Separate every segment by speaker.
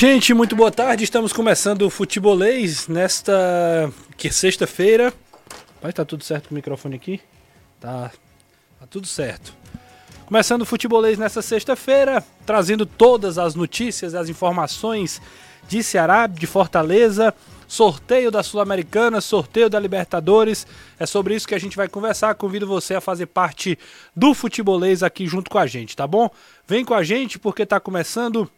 Speaker 1: Gente, muito boa tarde. Estamos começando o Futebolês nesta que sexta-feira. Vai tá tudo certo com o microfone aqui? Tá, tá tudo certo. Começando o Futebolês nesta sexta-feira, trazendo todas as notícias, as informações de Ceará, de Fortaleza, sorteio da Sul-Americana, sorteio da Libertadores. É sobre isso que a gente vai conversar. Convido você a fazer parte do Futebolês aqui junto com a gente, tá bom? Vem com a gente porque tá começando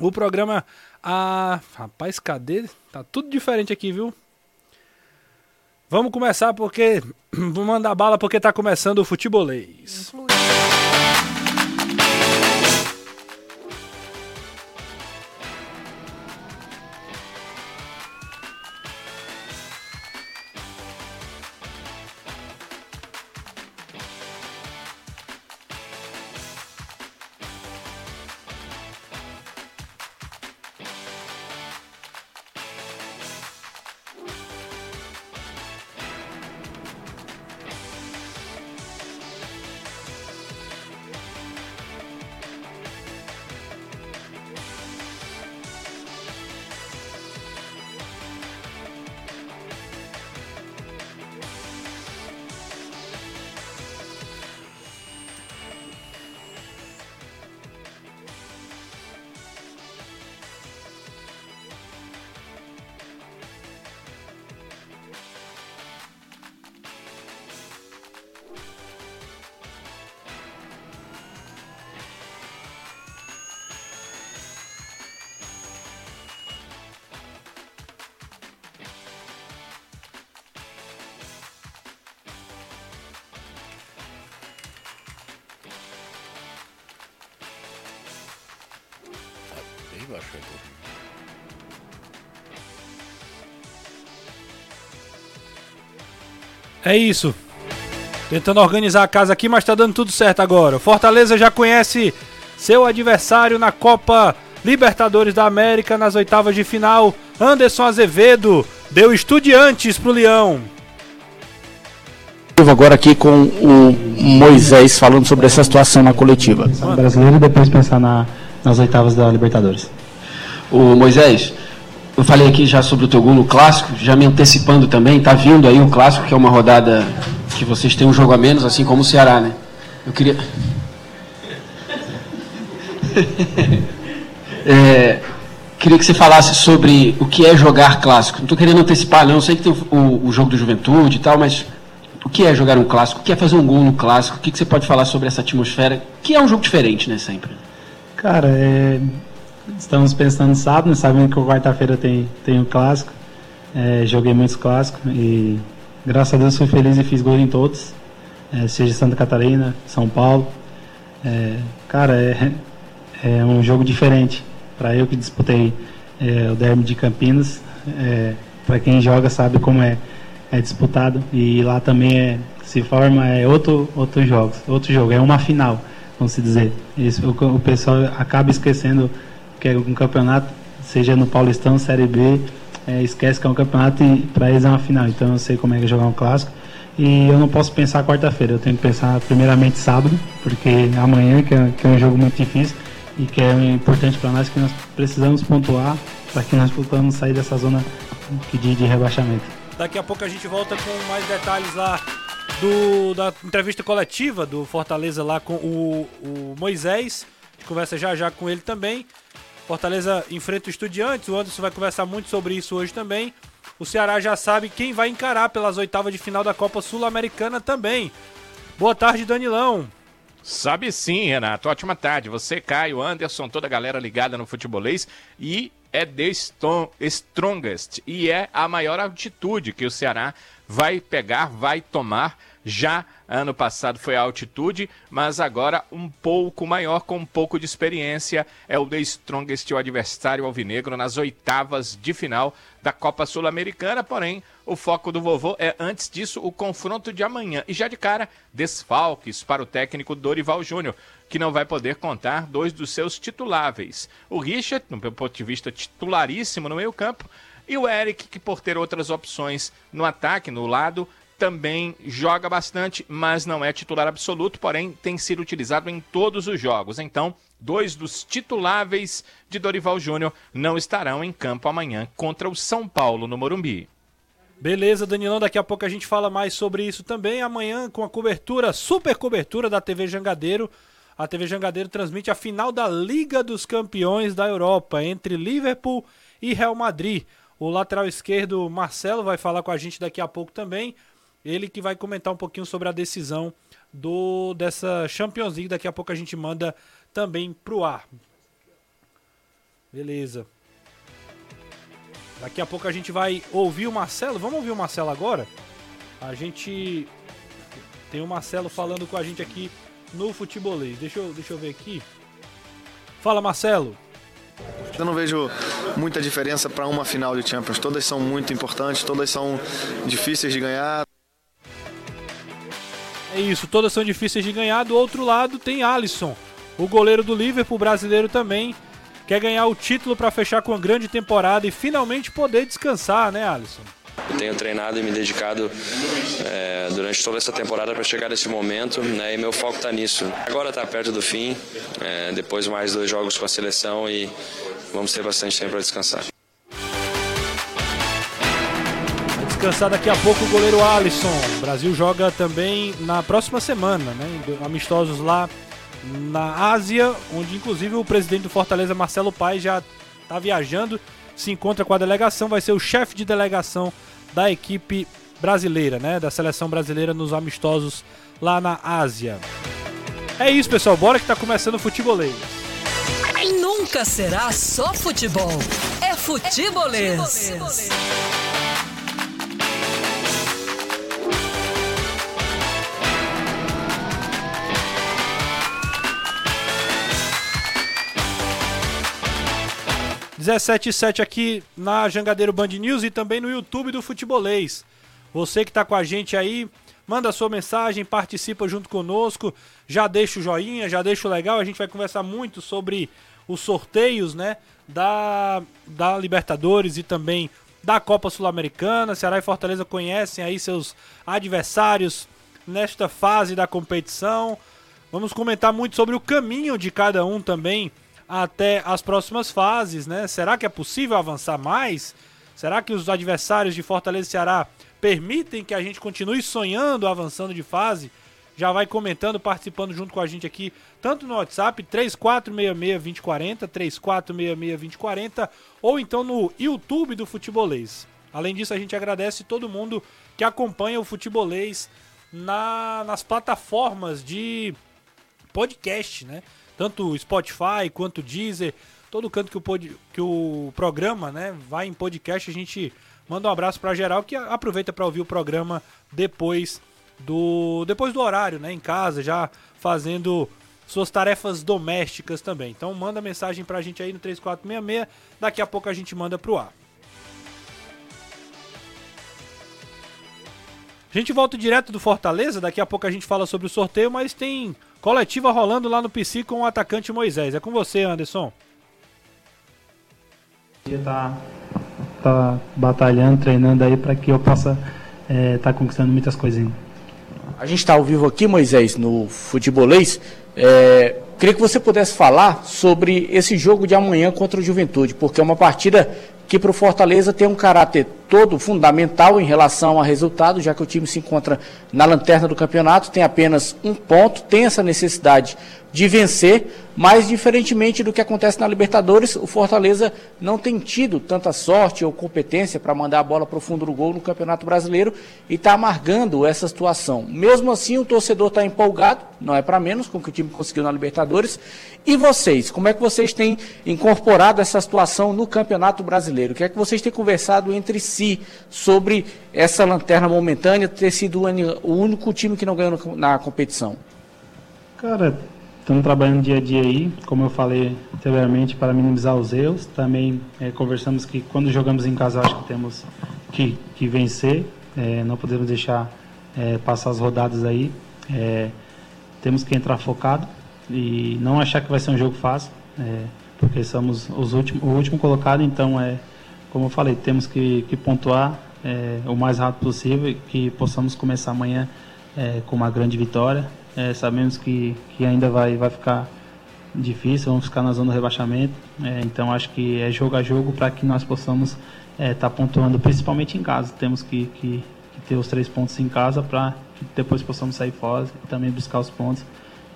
Speaker 1: o programa. Ah, rapaz, cadê? Tá tudo diferente aqui, viu? Vamos começar porque. Vou mandar bala porque tá começando o futebolês.
Speaker 2: Pô.
Speaker 1: É isso. Tentando organizar a casa aqui, mas tá dando tudo certo agora. O Fortaleza já conhece seu adversário na Copa Libertadores da América nas oitavas de final. Anderson Azevedo deu estudiantes pro Leão.
Speaker 3: Agora aqui com o Moisés falando sobre essa situação na coletiva.
Speaker 4: brasileiro e depois pensar na, nas oitavas da Libertadores.
Speaker 5: O Moisés, eu falei aqui já sobre o teu gol clássico, já me antecipando também, tá vindo aí o clássico, que é uma rodada que vocês têm um jogo a menos, assim como o Ceará, né? Eu queria. É, queria que você falasse sobre o que é jogar clássico. Não estou querendo antecipar, não. Eu sei que tem o, o, o jogo do Juventude e tal, mas o que é jogar um clássico? O que é fazer um gol no clássico? O que, que você pode falar sobre essa atmosfera? Que é um jogo diferente, né, sempre.
Speaker 4: Cara, é, estamos pensando sábado, né, sabendo que quarta-feira tem, tem o clássico. É, joguei muitos clássicos e graças a Deus fui feliz e fiz gol em todos. É, seja Santa Catarina, São Paulo. É, cara, é, é um jogo diferente. Para eu que disputei é, o Derby de Campinas, é, para quem joga sabe como é, é disputado e lá também é, se forma é outro outro jogo, outro jogo, é uma final, vamos dizer. Isso, o, o pessoal acaba esquecendo que é um campeonato, seja no Paulistão, Série B, é, esquece que é um campeonato e para eles é uma final. Então eu sei como é que é jogar um clássico. E eu não posso pensar quarta-feira, eu tenho que pensar primeiramente sábado, porque amanhã, que é, que é um jogo muito difícil e que é importante para nós, que nós precisamos pontuar para que nós possamos sair dessa zona de, de rebaixamento.
Speaker 1: Daqui a pouco a gente volta com mais detalhes lá do, da entrevista coletiva do Fortaleza lá com o, o Moisés. A gente conversa já já com ele também. Fortaleza enfrenta o Estudiantes. O Anderson vai conversar muito sobre isso hoje também. O Ceará já sabe quem vai encarar pelas oitavas de final da Copa Sul-Americana também. Boa tarde, Danilão.
Speaker 2: Sabe sim, Renato. Ótima tarde. Você, Caio, Anderson, toda a galera ligada no futebolês. E é The Strongest. E é a maior altitude que o Ceará vai pegar, vai tomar. Já ano passado foi a altitude, mas agora um pouco maior, com um pouco de experiência. É o The Strongest, o adversário alvinegro, nas oitavas de final da Copa Sul-Americana. Porém, o foco do vovô é, antes disso, o confronto de amanhã. E já de cara, desfalques para o técnico Dorival Júnior, que não vai poder contar dois dos seus tituláveis. O Richard, no meu ponto de vista, titularíssimo no meio-campo. E o Eric, que por ter outras opções no ataque, no lado, também joga bastante, mas não é titular absoluto, porém tem sido utilizado em todos os jogos. Então, Dois dos tituláveis de Dorival Júnior não estarão em campo amanhã contra o São Paulo no Morumbi.
Speaker 1: Beleza, Danilão, daqui a pouco a gente fala mais sobre isso também. Amanhã com a cobertura, super cobertura da TV Jangadeiro. A TV Jangadeiro transmite a final da Liga dos Campeões da Europa entre Liverpool e Real Madrid. O lateral esquerdo Marcelo vai falar com a gente daqui a pouco também. Ele que vai comentar um pouquinho sobre a decisão do dessa Champions League. Daqui a pouco a gente manda também pro ar. Beleza. Daqui a pouco a gente vai ouvir o Marcelo. Vamos ouvir o Marcelo agora? A gente tem o Marcelo falando com a gente aqui no futebolês. Deixa eu, deixa eu ver aqui. Fala, Marcelo.
Speaker 6: Eu não vejo muita diferença para uma final de Champions. Todas são muito importantes, todas são difíceis de ganhar.
Speaker 1: É isso, todas são difíceis de ganhar. Do outro lado tem Alisson, o goleiro do Liverpool, brasileiro também. Quer ganhar o título para fechar com uma grande temporada e finalmente poder descansar, né, Alisson?
Speaker 7: Eu tenho treinado e me dedicado é, durante toda essa temporada para chegar nesse momento né, e meu foco está nisso. Agora está perto do fim, é, depois mais dois jogos com a seleção e vamos ter bastante tempo para descansar.
Speaker 1: Descansar daqui a pouco o goleiro Alisson. O Brasil joga também na próxima semana, né? Amistosos lá na Ásia, onde inclusive o presidente do Fortaleza, Marcelo Paes, já está viajando, se encontra com a delegação, vai ser o chefe de delegação da equipe brasileira, né? Da seleção brasileira nos amistosos lá na Ásia. É isso, pessoal. Bora que tá começando o futebolês.
Speaker 8: Nunca será só futebol. É futebolês. É futebolês.
Speaker 1: 17 e 7 aqui na Jangadeiro Band News e também no YouTube do Futebolês. Você que está com a gente aí, manda sua mensagem, participa junto conosco, já deixa o joinha, já deixa o legal. A gente vai conversar muito sobre os sorteios, né, da, da Libertadores e também da Copa Sul-Americana. Ceará e Fortaleza conhecem aí seus adversários nesta fase da competição. Vamos comentar muito sobre o caminho de cada um também até as próximas fases, né? Será que é possível avançar mais? Será que os adversários de Fortaleza e Ceará permitem que a gente continue sonhando, avançando de fase? Já vai comentando, participando junto com a gente aqui, tanto no WhatsApp 3466-2040, 3466-2040, ou então no YouTube do Futebolês. Além disso, a gente agradece todo mundo que acompanha o Futebolês na, nas plataformas de podcast, né? Tanto Spotify quanto Deezer, todo canto que o, pod, que o programa né, vai em podcast, a gente manda um abraço para geral que aproveita para ouvir o programa depois do depois do horário, né, em casa, já fazendo suas tarefas domésticas também. Então manda mensagem para a gente aí no 3466, daqui a pouco a gente manda pro ar. A gente volta direto do Fortaleza, daqui a pouco a gente fala sobre o sorteio, mas tem Coletiva rolando lá no PC com o atacante Moisés. É com você, Anderson.
Speaker 4: Tá, tá batalhando, treinando aí para que eu possa estar é, tá conquistando muitas coisas ainda.
Speaker 3: A gente está ao vivo aqui, Moisés, no Futebolês. É, queria que você pudesse falar sobre esse jogo de amanhã contra o Juventude, porque é uma partida que para o Fortaleza tem um caráter todo fundamental em relação a resultado, já que o time se encontra na lanterna do campeonato, tem apenas um ponto, tem essa necessidade de vencer, mas diferentemente do que acontece na Libertadores, o Fortaleza não tem tido tanta sorte ou competência para mandar a bola para o fundo do gol no Campeonato Brasileiro e está amargando essa situação. Mesmo assim, o torcedor está empolgado, não é para menos com o que o time conseguiu na Libertadores. E vocês, como é que vocês têm incorporado essa situação no Campeonato Brasileiro? O que é que vocês têm conversado entre si sobre essa lanterna momentânea ter sido o único time que não ganhou na competição?
Speaker 4: Cara, Estamos trabalhando dia a dia aí, como eu falei anteriormente, para minimizar os erros. Também é, conversamos que quando jogamos em casa, acho que temos que, que vencer, é, não podemos deixar é, passar as rodadas aí. É, temos que entrar focado e não achar que vai ser um jogo fácil, é, porque somos os últimos, o último colocado, então, é, como eu falei, temos que, que pontuar é, o mais rápido possível e que possamos começar amanhã com uma grande vitória é, sabemos que, que ainda vai, vai ficar difícil, vamos ficar na zona do rebaixamento. É, então acho que é jogo a jogo para que nós possamos estar é, tá pontuando, principalmente em casa. Temos que, que, que ter os três pontos em casa para que depois possamos sair fora e também buscar os pontos.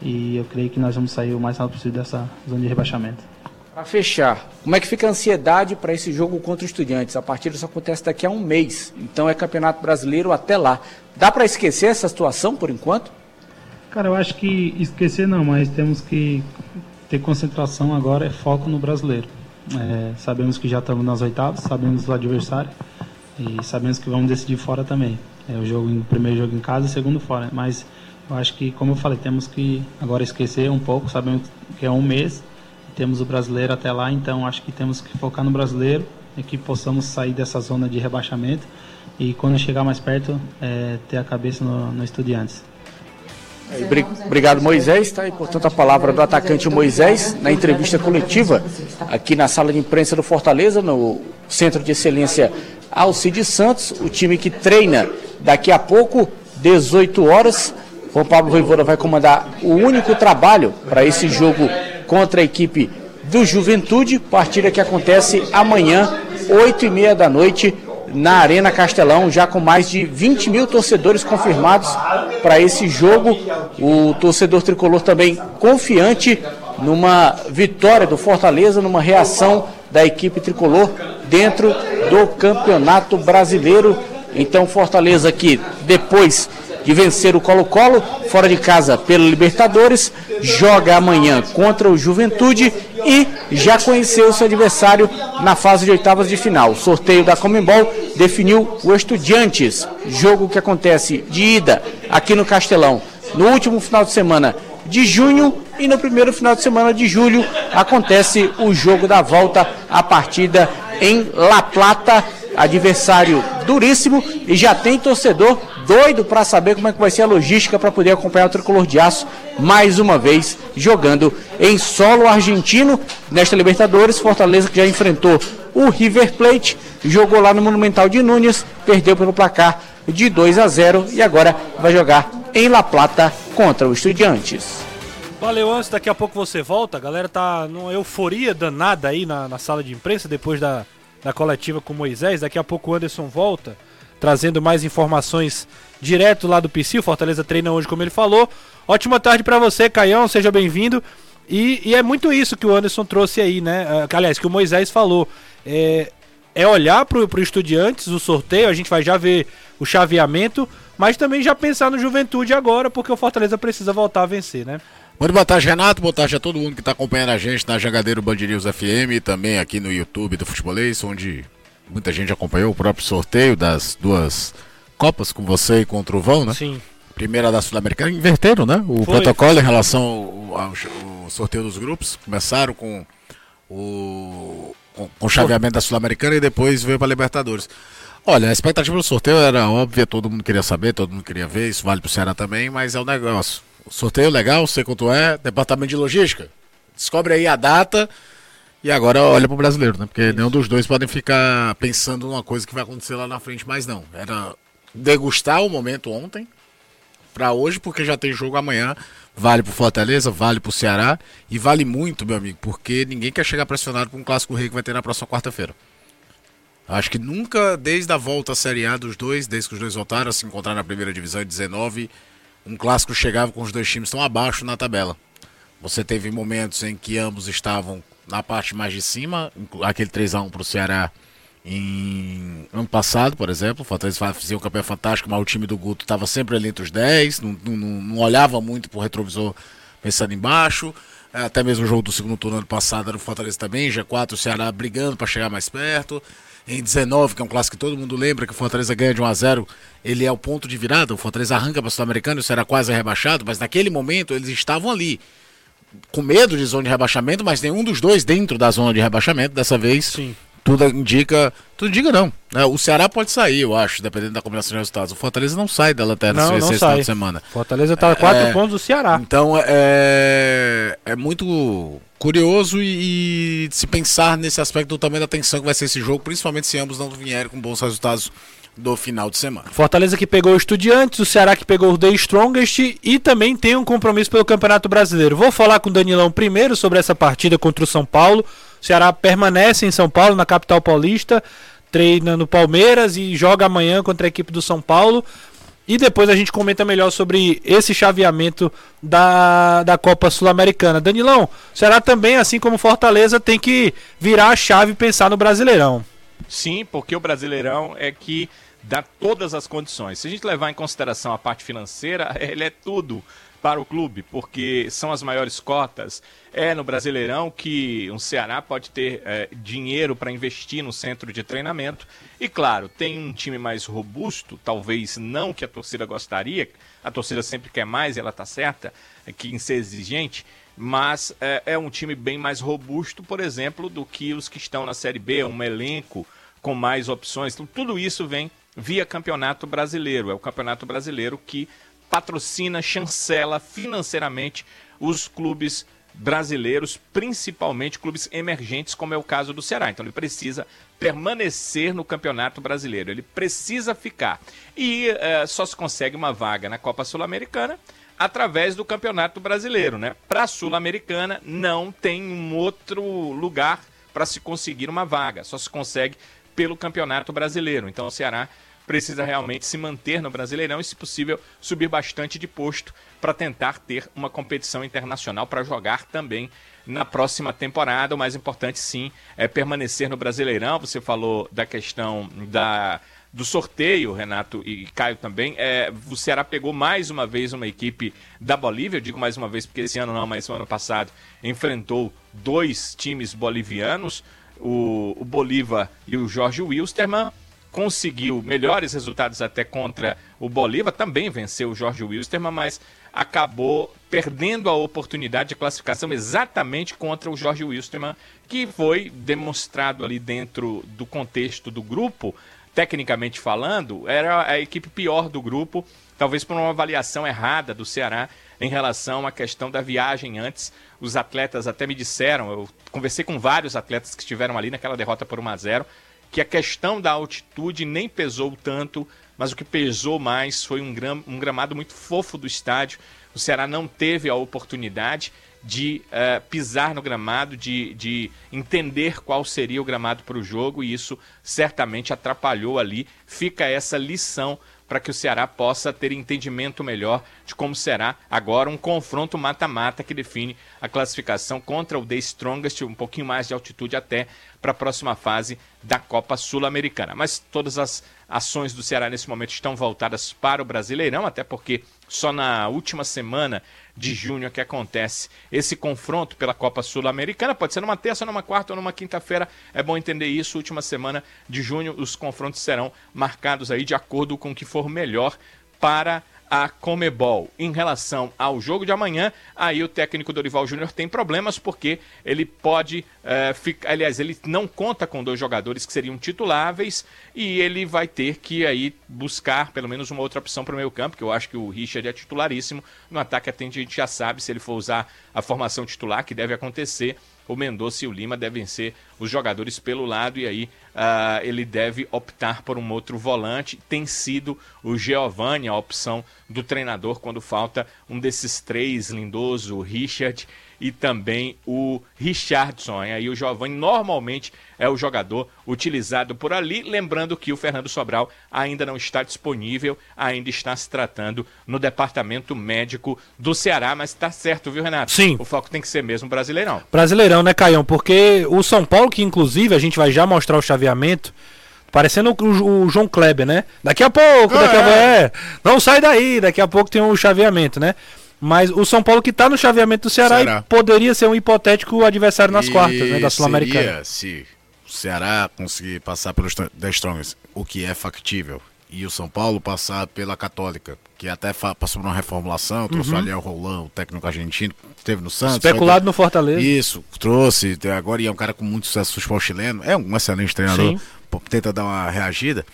Speaker 4: E eu creio que nós vamos sair o mais rápido possível dessa zona de rebaixamento.
Speaker 3: Para fechar, como é que fica a ansiedade para esse jogo contra os estudiantes? A partida só acontece daqui a um mês, então é Campeonato Brasileiro até lá. Dá para esquecer essa situação por enquanto?
Speaker 4: Cara, eu acho que esquecer não, mas temos que ter concentração agora, é foco no brasileiro. É, sabemos que já estamos nas oitavas, sabemos do adversário e sabemos que vamos decidir fora também. É o jogo, o primeiro jogo em casa o segundo fora. Mas eu acho que, como eu falei, temos que agora esquecer um pouco, sabemos que é um mês temos o brasileiro até lá, então acho que temos que focar no brasileiro e que possamos sair dessa zona de rebaixamento e quando chegar mais perto é, ter a cabeça no, no Estudiantes.
Speaker 3: Obrigado, Moisés. Está aí, portanto, a palavra do atacante Moisés na entrevista coletiva aqui na sala de imprensa do Fortaleza, no Centro de Excelência Alcide Santos, o time que treina daqui a pouco, 18 horas. Juan Pablo Voivoda vai comandar o único trabalho para esse jogo contra a equipe do Juventude, partida que acontece amanhã, 8 e meia da noite, na Arena Castelão, já com mais de 20 mil torcedores confirmados para esse jogo. O torcedor tricolor também confiante numa vitória do Fortaleza, numa reação da equipe tricolor dentro do Campeonato Brasileiro. Então, Fortaleza que depois de vencer o Colo-Colo fora de casa pela Libertadores, joga amanhã contra o Juventude e já conheceu seu adversário na fase de oitavas de final. O sorteio da Comembol definiu o Estudiantes, jogo que acontece de ida aqui no Castelão no último final de semana de junho e no primeiro final de semana de julho acontece o jogo da volta, a partida em La Plata, adversário duríssimo e já tem torcedor doido para saber como é que vai ser a logística para poder acompanhar o tricolor de aço mais uma vez jogando em solo argentino nesta Libertadores. Fortaleza que já enfrentou o River Plate, jogou lá no Monumental de Núñez, perdeu pelo placar de 2 a 0 e agora vai jogar em La Plata contra o Estudiantes.
Speaker 1: Valeu, antes daqui a pouco você volta. A galera tá numa euforia danada aí na, na sala de imprensa depois da, da coletiva com Moisés. Daqui a pouco o Anderson volta trazendo mais informações direto lá do PC. O Fortaleza treina hoje, como ele falou. Ótima tarde para você, Caião, seja bem-vindo. E, e, é muito isso que o Anderson trouxe aí, né? Uh, aliás, que o Moisés falou. É, é olhar para o Estudiantes, o sorteio, a gente vai já ver o chaveamento, mas também já pensar no Juventude agora, porque o Fortaleza precisa voltar a vencer, né?
Speaker 9: Muito boa tarde, Renato. Boa tarde a todo mundo que está acompanhando a gente na Jangadeiro Band FM e também aqui no YouTube do Futebolês, onde muita gente acompanhou o próprio sorteio das duas Copas com você e com o Trovão, né?
Speaker 1: Sim.
Speaker 9: Primeira da Sul-Americana, inverteram, né? O Foi. protocolo em relação ao, ao, ao, sorteio dos grupos. Começaram com o, com, com o chaveamento da Sul-Americana e depois veio para a Libertadores. Olha, a expectativa do sorteio era óbvia, todo mundo queria saber, todo mundo queria ver, isso vale para o Ceará também, mas é um negócio. O sorteio legal, sei quanto é, departamento de logística. Descobre aí a data, e agora olha pro brasileiro, né? Porque Isso. nenhum dos dois podem ficar pensando numa coisa que vai acontecer lá na frente, mas não. Era degustar o momento ontem para hoje, porque já tem jogo amanhã. Vale pro Fortaleza, vale pro Ceará e vale muito, meu amigo, porque ninguém quer chegar pressionado com um clássico rei que vai ter na próxima quarta-feira. Acho que nunca, desde a volta à Série A dos dois, desde que os dois voltaram a se encontrar na primeira divisão em 19, um clássico chegava com os dois times tão abaixo na tabela. Você teve momentos em que ambos estavam na parte mais de cima, aquele 3x1 para o Ceará em ano passado, por exemplo. O Fortaleza fazia um campeão fantástico, mas o time do Guto estava sempre ali entre os 10, não, não, não olhava muito para o retrovisor pensando embaixo. É, até mesmo o jogo do segundo turno ano passado era o Fortaleza também, G4, o Ceará brigando para chegar mais perto. Em 19, que é um clássico que todo mundo lembra, que o Fortaleza ganha de 1 a 0 ele é o ponto de virada. O Fortaleza arranca para o Sul-Americano, o Ceará quase é rebaixado, mas naquele momento eles estavam ali com medo de zona de rebaixamento, mas nenhum dos dois dentro da zona de rebaixamento. Dessa vez, Sim. tudo indica. Tudo indica não. Né? O Ceará pode sair, eu acho, dependendo da combinação de resultados. O Fortaleza não sai da lanterna
Speaker 1: não, não sai. de
Speaker 9: semana.
Speaker 1: Fortaleza está a quatro é, pontos do Ceará.
Speaker 9: Então é, é muito curioso e, e se pensar nesse aspecto também da tensão que vai ser esse jogo, principalmente se ambos não vierem com bons resultados do final de semana.
Speaker 1: Fortaleza que pegou o Estudiantes, o Ceará que pegou o The Strongest e também tem um compromisso pelo Campeonato Brasileiro. Vou falar com o Danilão primeiro sobre essa partida contra o São Paulo. O Ceará permanece em São Paulo, na capital paulista, treina no Palmeiras e joga amanhã contra a equipe do São Paulo. E depois a gente comenta melhor sobre esse chaveamento da, da Copa Sul-Americana. Danilão, o Ceará também, assim como Fortaleza, tem que virar a chave e pensar no Brasileirão.
Speaker 2: Sim, porque o Brasileirão é que dá todas as condições. Se a gente levar em consideração a parte financeira, ele é tudo para o clube, porque são as maiores cotas. É no Brasileirão que um Ceará pode ter é, dinheiro para investir no centro de treinamento. E claro, tem um time mais robusto, talvez não que a torcida gostaria, a torcida sempre quer mais ela está certa, é que em ser exigente, mas é, é um time bem mais robusto, por exemplo, do que os que estão na Série B, um elenco com mais opções. Então, tudo isso vem via Campeonato Brasileiro. É o Campeonato Brasileiro que patrocina, chancela financeiramente os clubes brasileiros, principalmente clubes emergentes, como é o caso do Ceará. Então ele precisa permanecer no Campeonato Brasileiro, ele precisa ficar. E uh, só se consegue uma vaga na Copa Sul-Americana através do Campeonato Brasileiro, né? Para a Sul-Americana não tem um outro lugar para se conseguir uma vaga, só se consegue pelo Campeonato Brasileiro. Então o Ceará precisa realmente se manter no Brasileirão e, se possível, subir bastante de posto para tentar ter uma competição internacional para jogar também na próxima temporada. O mais importante, sim, é permanecer no Brasileirão. Você falou da questão da do sorteio, Renato e Caio também, é, o Ceará pegou mais uma vez uma equipe da Bolívia, eu digo mais uma vez porque esse ano não, mas no ano passado enfrentou dois times bolivianos, o, o Bolívar e o Jorge Wilstermann, conseguiu melhores resultados até contra o Bolívar, também venceu o Jorge Wilstermann, mas acabou perdendo a oportunidade de classificação exatamente contra o Jorge Wilstermann, que foi demonstrado ali dentro do contexto do grupo, tecnicamente falando, era a equipe pior do grupo, talvez por uma avaliação errada do Ceará em relação à questão da viagem antes. Os atletas até me disseram, eu conversei com vários atletas que estiveram ali naquela derrota por 1 a 0 que a questão da altitude nem pesou tanto, mas o que pesou mais foi um, gram, um gramado muito fofo do estádio. O Ceará não teve a oportunidade de uh, pisar no gramado, de, de entender qual seria o gramado para o jogo, e isso certamente atrapalhou ali. Fica essa lição para que o Ceará possa ter entendimento melhor de como será agora um confronto mata-mata que define a classificação contra o The Strongest, um pouquinho mais de altitude até para a próxima fase da Copa Sul-Americana. Mas todas as ações do Ceará nesse momento estão voltadas para o Brasileirão, até porque só na última semana de junho que acontece esse confronto pela Copa Sul-Americana. Pode ser numa terça, numa quarta ou numa quinta-feira. É bom entender isso. Última semana de junho, os confrontos serão marcados aí de acordo com o que for melhor para a Comebol. Em relação ao jogo de amanhã, aí o técnico Dorival Júnior tem problemas porque ele pode é, ficar, aliás, ele não conta com dois jogadores que seriam tituláveis e ele vai ter que aí buscar pelo menos uma outra opção para o meio campo, que eu acho que o Richard é titularíssimo. No ataque a gente já sabe se ele for usar a formação titular, que deve acontecer o Mendonça e o Lima devem ser os jogadores pelo lado e aí uh, ele deve optar por um outro volante. Tem sido o Giovanni a opção do treinador quando falta um desses três, Lindoso, Richard e também o Richardson. E aí o Giovanni normalmente é o jogador utilizado por ali. Lembrando que o Fernando Sobral ainda não está disponível, ainda está se tratando no departamento médico do Ceará, mas está certo, viu, Renato?
Speaker 1: Sim.
Speaker 2: O foco tem que ser mesmo brasileirão.
Speaker 1: Brasileirão, né, Caião? Porque o São Paulo, que inclusive a gente vai já mostrar o chaveamento. Parecendo o, o, João Kleber, né? Daqui a pouco, daqui a pouco. É, não sai daí, daqui a pouco tem um chaveamento, né? Mas o São Paulo que está no chaveamento do Ceará poderia ser um hipotético adversário nas e quartas, né, da Sul-Americana.
Speaker 9: Se o Ceará conseguir passar pelos The Strongest, o que é factível, e o São Paulo passar pela Católica, que até passou por uma reformulação, trouxe uhum. o Aliel Roland, o técnico argentino, esteve no Santos.
Speaker 1: Especulado no Fortaleza.
Speaker 9: Isso, trouxe, agora é um cara com muito sucesso no futebol chileno, é um excelente treinador, Sim. tenta dar uma reagida.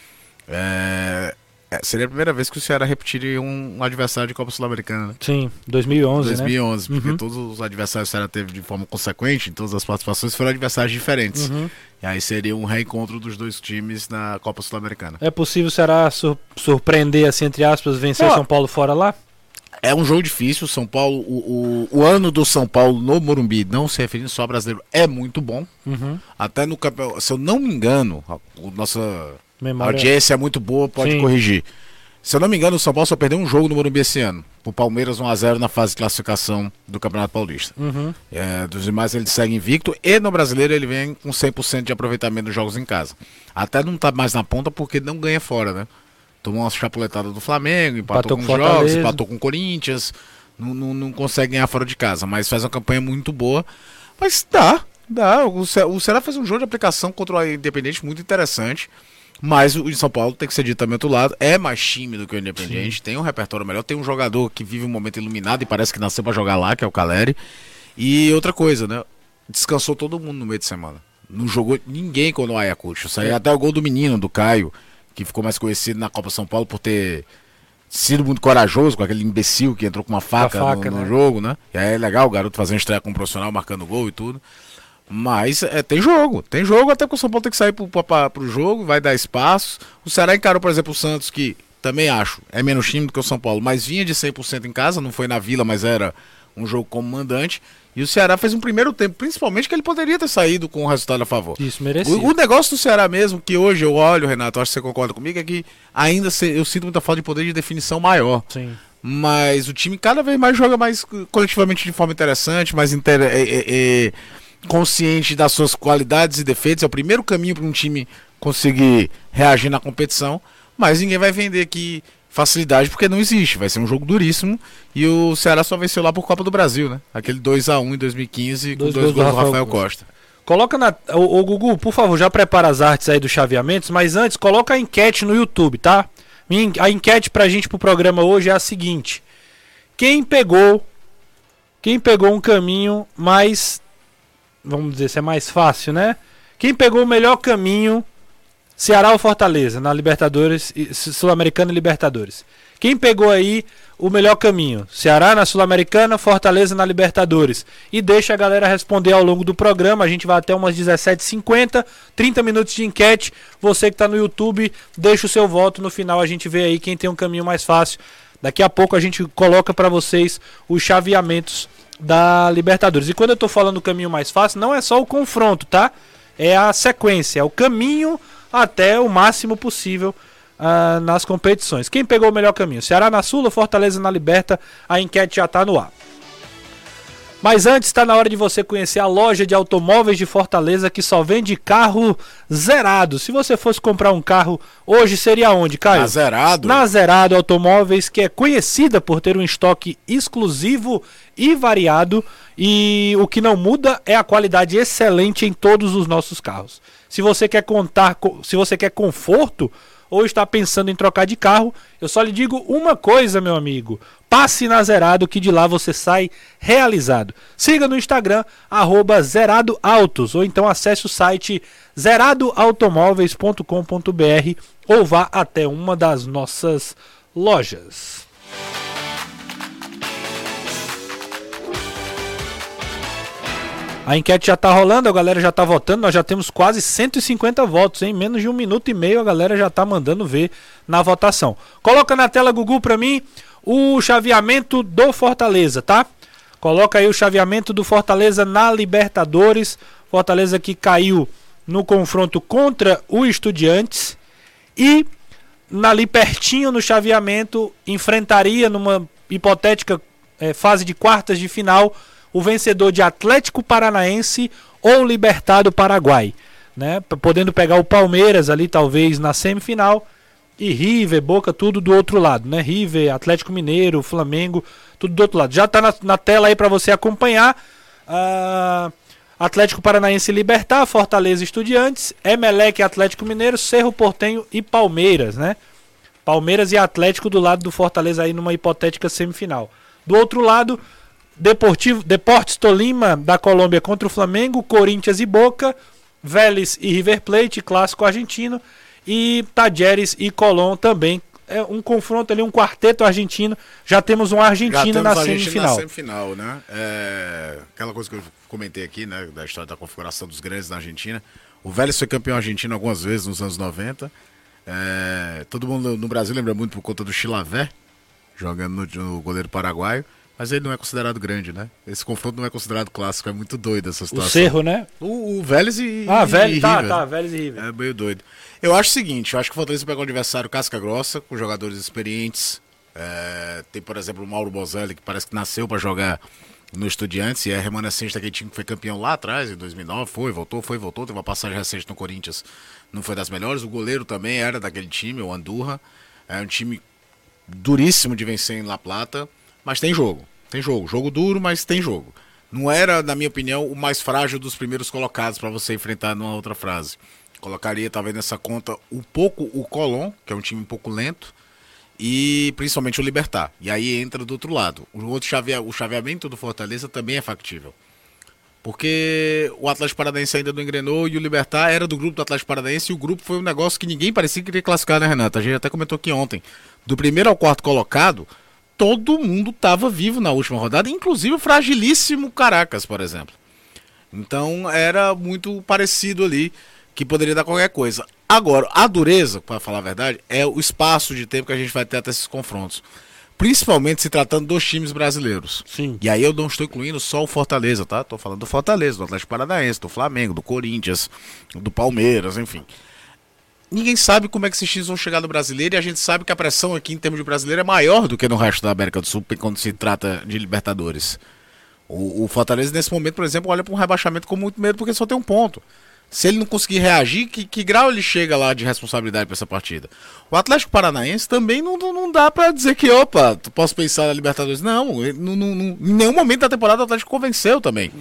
Speaker 9: É, é, seria a primeira vez que o Ceará repetiria um, adversário de Copa Sul-Americana. né?
Speaker 1: Sim, 2011,
Speaker 9: 2011,
Speaker 1: né?
Speaker 9: porque
Speaker 1: Uhum.
Speaker 9: todos os adversários que o Ceará teve de forma consequente, em todas as participações, foram adversários diferentes.
Speaker 1: Uhum.
Speaker 9: E aí seria um reencontro dos dois times na Copa Sul-Americana.
Speaker 1: É possível o Ceará sur- surpreender, assim, entre aspas, vencer o
Speaker 9: Ó.
Speaker 1: São Paulo fora lá?
Speaker 9: É um jogo difícil. São Paulo, o, o, o ano do São Paulo no Morumbi, não se referindo só ao brasileiro, é muito bom.
Speaker 1: Uhum.
Speaker 9: Até no campeonato, se eu não me engano, a, o nossa
Speaker 1: Memória.
Speaker 9: audiência é muito boa, pode
Speaker 1: Sim.
Speaker 9: corrigir. Se eu não me engano, o São Paulo só perdeu um jogo no Morumbi esse ano. O Palmeiras 1x0 na fase de classificação do Campeonato Paulista.
Speaker 1: Uhum.
Speaker 9: É, dos demais ele segue invicto e no brasileiro ele vem com 100% de aproveitamento dos jogos em casa. Até não tá mais na ponta porque não ganha fora, né? Tomou uma chapuletada do Flamengo, empatou,
Speaker 1: Empatou
Speaker 9: com
Speaker 1: com
Speaker 9: os jogos,
Speaker 1: Fortaleza.
Speaker 9: empatou com o Corinthians, não, não, não consegue ganhar fora de casa, mas faz uma campanha muito boa. Mas dá, dá. O, o Ceará fez um jogo de aplicação contra o Independente muito interessante. Mas o de São Paulo tem que ser dito também do outro lado. É mais time do que o Independente, tem um repertório melhor, tem um jogador que vive um momento iluminado e parece que nasceu pra jogar lá, que é o Caleri. E outra coisa, né? Descansou todo mundo no meio de semana. Não jogou ninguém com o Ayacucho. Saiu até o gol do menino, do Caio, que ficou mais conhecido na Copa São Paulo por ter sido muito corajoso com aquele imbecil que entrou com uma faca,
Speaker 1: faca,
Speaker 9: no, no
Speaker 1: né?
Speaker 9: jogo, né? E aí é legal o garoto fazendo estreia como profissional, marcando gol e tudo. Mas é, tem jogo, tem jogo, até que o São Paulo tem que sair pro, pra, pro jogo, vai dar espaço. O Ceará encarou, por exemplo, o Santos, que também acho, é menos time do que o São Paulo, mas vinha de 100% em casa, não foi na Vila, mas era um jogo como mandante. E o Ceará fez um primeiro tempo, principalmente que ele poderia ter saído com o resultado a favor.
Speaker 1: Isso, merecia.
Speaker 9: O, o negócio do Ceará mesmo, que hoje eu olho, Renato, acho que você concorda comigo, é que ainda se- eu sinto muita falta de poder de definição maior.
Speaker 1: Sim.
Speaker 9: Mas o time cada vez mais joga mais coletivamente de forma interessante, mais inter- é- é- é consciente das suas qualidades e defeitos. É o primeiro caminho para um time conseguir reagir na competição. Mas ninguém vai vender aqui facilidade porque não existe. Vai ser um jogo duríssimo. E o Ceará só venceu lá por Copa do Brasil, né? Aquele 2x1 em 2015
Speaker 1: Dois
Speaker 9: com dois
Speaker 1: gols do Rafael
Speaker 9: Rafael
Speaker 1: Costa.
Speaker 9: Costa.
Speaker 1: Coloca na. Ô, ô, Gugu, por favor, já prepara as artes aí dos chaveamentos, mas antes, coloca a enquete no YouTube, tá? A enquete pra gente pro programa hoje é a seguinte: Quem pegou. Quem pegou um caminho mais. Vamos dizer se é mais fácil, né? Quem pegou o melhor caminho. Ceará ou Fortaleza, na Libertadores, Sul-Americana e Libertadores. Quem pegou aí o melhor caminho? Ceará na Sul-Americana, Fortaleza na Libertadores. E deixa a galera responder ao longo do programa. A gente vai até umas 17h50, 30 minutos de enquete. Você que está no YouTube, deixa o seu voto. No final a gente vê aí quem tem um caminho mais fácil. Daqui a pouco a gente coloca para vocês os chaveamentos da Libertadores. E quando eu tô falando o caminho mais fácil, não é só o confronto, tá? É a sequência, é o caminho até o máximo possível ah, nas competições. Quem pegou o melhor caminho? Ceará na Sula, Fortaleza na Liberta. A enquete já tá no ar. Mas antes está na hora de você conhecer a loja de automóveis de Fortaleza que só vende carro zerado. Se você fosse comprar um carro hoje seria onde, Caio?
Speaker 9: Tá zerado?
Speaker 1: Na Zerado Automóveis, que é conhecida por ter um estoque exclusivo e variado. E o que não muda é a qualidade excelente em todos os nossos carros. Se você quer contar, co- se você quer conforto ou está pensando em trocar de carro, eu só lhe digo uma coisa, meu amigo. Passe na Zerado que de lá você sai realizado. Siga no Instagram, arroba Zerado Autos, ou então acesse o site zeradoautomóveis.com.br ou vá até uma das nossas lojas. A enquete já tá rolando, a galera já tá votando, nós já temos quase 150 votos, em menos de um minuto e meio a galera já tá mandando ver na votação. Coloca na tela, Gugu, pra mim, o chaveamento do Fortaleza, tá? Coloca aí o chaveamento do Fortaleza na Libertadores. Fortaleza que caiu no confronto contra o Estudiantes e ali pertinho no chaveamento enfrentaria numa hipotética eh, fase de quartas de final o vencedor de Atlético Paranaense ou Libertado Paraguai, né? Podendo pegar o Palmeiras ali talvez na semifinal e River, Boca, tudo do outro lado, né? River, Atlético Mineiro, Flamengo, tudo do outro lado. Já tá na, na tela aí para você acompanhar. Ah, Atlético Paranaense Libertar, Fortaleza Estudiantes, Emelec Atlético Mineiro, Cerro Portenho e Palmeiras, né? Palmeiras e Atlético do lado do Fortaleza aí numa hipotética semifinal. Do outro lado, Deportivo, Deportes Tolima da Colômbia contra o Flamengo, Corinthians e Boca, Vélez e River Plate, clássico argentino, e Tajeres e Colón também é um confronto ali, um quarteto argentino. Já temos um argentino na semifinal. na
Speaker 9: semifinal, né? É, aquela coisa que eu comentei aqui, né? Da história da configuração dos grandes na Argentina. O Vélez foi campeão argentino algumas vezes nos anos 90. É, todo mundo no Brasil lembra muito por conta do Chilavé, jogando no, no goleiro paraguaio. Mas ele não é considerado grande, né? Esse confronto não é considerado clássico, é muito doido essa situação.
Speaker 1: O Cerro, né?
Speaker 9: O, o Vélez e,
Speaker 1: ah, Vélez, tá, River. tá, Vélez e River.
Speaker 9: É meio doido. Eu acho o seguinte, eu acho que o Fortaleza pega um adversário casca grossa, com jogadores experientes. É, tem, por exemplo, o Mauro Bozelli, que parece que nasceu para jogar no Estudiantes e é remanescente daquele time que foi campeão lá atrás, em 2009. Foi, voltou, foi, voltou. Teve uma passagem recente no Corinthians, não foi das melhores. O goleiro também era daquele time, o Andurra. É um time duríssimo de vencer em La Plata, mas tem jogo. Tem jogo. Jogo duro, mas tem jogo. Não era, na minha opinião, o mais frágil dos primeiros colocados para você enfrentar numa outra frase. Colocaria talvez nessa conta um pouco o Colón, que é um time um pouco lento, e principalmente o Libertar. E aí entra do outro lado. O outro o chaveamento do Fortaleza também é factível. Porque o Atlético Paranaense ainda não engrenou e o Libertar era do grupo do Atlético Paranaense e o grupo foi um negócio que ninguém parecia querer classificar, né, Renata? A gente até comentou aqui ontem. Do primeiro ao quarto colocado, todo mundo estava vivo na última rodada, inclusive o fragilíssimo Caracas, por exemplo. Então era muito parecido ali, que poderia dar qualquer coisa. Agora, a dureza, para falar a verdade, é o espaço de tempo que a gente vai ter até esses confrontos. Principalmente se tratando dos times brasileiros.
Speaker 1: Sim.
Speaker 9: E aí eu não estou incluindo só o Fortaleza, tá? Estou falando do Fortaleza, do Atlético Paranaense, do Flamengo, do Corinthians, do Palmeiras, enfim ninguém sabe como é que esses times vão chegar no brasileiro e a gente sabe que a pressão aqui em termos de brasileiro é maior do que no resto da América do Sul quando se trata de Libertadores. O, o Fortaleza, nesse momento, por exemplo, olha para um rebaixamento com muito medo porque só tem um ponto. Se ele não conseguir reagir, que, que grau ele chega lá de responsabilidade para essa partida? O Atlético Paranaense também não, não, dá para dizer que, opa, posso pensar na Libertadores. Não, não, não, em nenhum momento da temporada o Atlético convenceu também.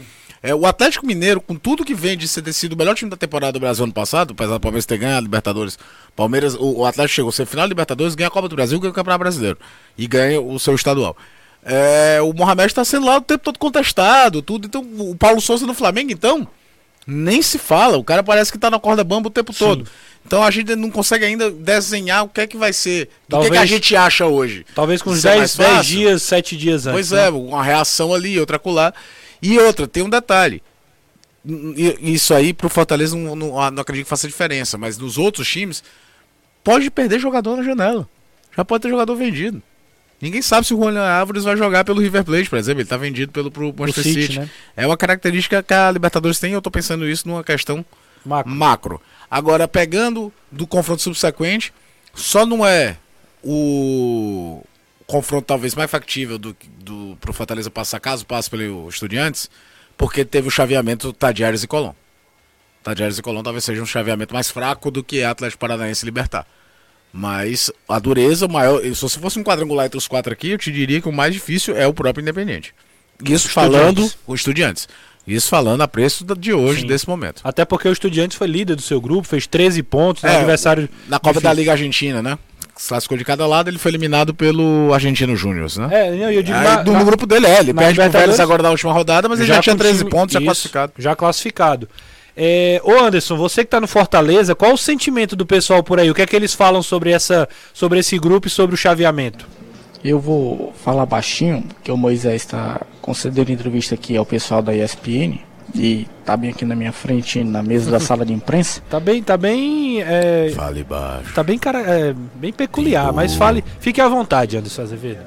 Speaker 9: É, o Atlético Mineiro, com tudo que vem de ter sido o melhor time da temporada do Brasil ano passado, apesar do Palmeiras ter ganhado a Libertadores, Palmeiras, o, o Atlético chegou a ser final da Libertadores, ganha a Copa do Brasil, ganha o Campeonato Brasileiro e ganha o seu estadual. É, o Mohamed está sendo lá o tempo todo contestado, tudo. Então, o Paulo Souza no Flamengo, então, nem se fala. O cara parece que está na corda bamba o tempo Sim. todo. Então a gente não consegue ainda desenhar o que é que vai ser. Talvez, que, é que a gente acha hoje.
Speaker 1: Talvez com uns 10, é dias, 7 dias antes.
Speaker 9: Pois é, né? uma reação ali, outra colar. E outra, tem um detalhe. Isso aí pro Fortaleza não, não, ah, não acredito que faça diferença, mas nos outros times, pode perder jogador na janela. Já pode ter jogador vendido. Ninguém sabe se o Juan Álvares vai jogar pelo River Plate, por exemplo. Ele está vendido pelo pro Manchester City. City. Né? É uma característica que a Libertadores tem eu estou pensando isso numa questão macro. macro. Agora, pegando do confronto subsequente, só não é o confronto talvez mais factível do, do pro Fortaleza passar, caso passe pelo Estudiantes, porque teve o chaveamento Tadiares e Colón. Tadiares e Colón talvez seja um chaveamento mais fraco do que Atlético Paranaense Libertar. Mas a dureza maior. Se você fosse um quadrangular entre os quatro aqui, eu te diria que o mais difícil é o próprio Independente. Isso falando. O Estudiantes. Isso falando a preço de hoje, Sim. desse momento.
Speaker 1: Até porque o Estudiantes foi líder do seu grupo, fez 13 pontos, é, adversário.
Speaker 9: Na Copa difícil. da Liga Argentina, né? Classificou de cada lado, ele foi eliminado pelo Argentino Júnior, né?
Speaker 1: É, eu digo.
Speaker 9: Aí, na, no, na, grupo dele, é, ele perde pro Vélez agora na última rodada, mas ele já, já tinha 13 time, pontos, já classificado.
Speaker 1: Já classificado. É, ô Anderson, você que está no Fortaleza, qual o sentimento do pessoal por aí? O que é que eles falam sobre, essa, sobre esse grupo e sobre o chaveamento?
Speaker 3: Eu vou falar baixinho, que o Moisés está concedendo entrevista aqui ao pessoal da ESPN e tá bem aqui na minha frente, na mesa da sala de imprensa.
Speaker 1: Tá bem, tá bem. É,
Speaker 9: fale baixo.
Speaker 1: Tá bem, cara, é, bem peculiar, mas fale, fique à vontade, Anderson Azevedo.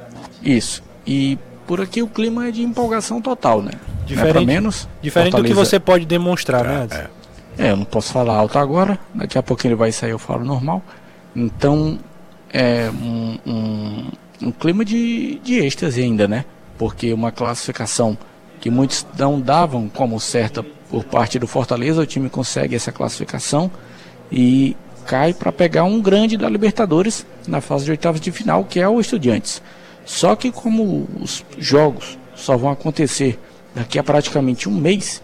Speaker 3: Isso. E por aqui o clima é de empolgação total, né?
Speaker 1: Diferente, é menos. Diferente Fortaleza... do que você pode demonstrar, né, é, né, Anderson?
Speaker 3: É. é, eu não posso falar alto agora, daqui a pouquinho ele vai sair, eu falo normal. Então, é um, um, um clima de, de êxtase ainda, né? Porque uma classificação que muitos não davam como certa por parte do Fortaleza, o time consegue essa classificação e cai para pegar um grande da Libertadores na fase de oitavas de final, que é o Estudiantes. Só que como os jogos só vão acontecer daqui a praticamente um mês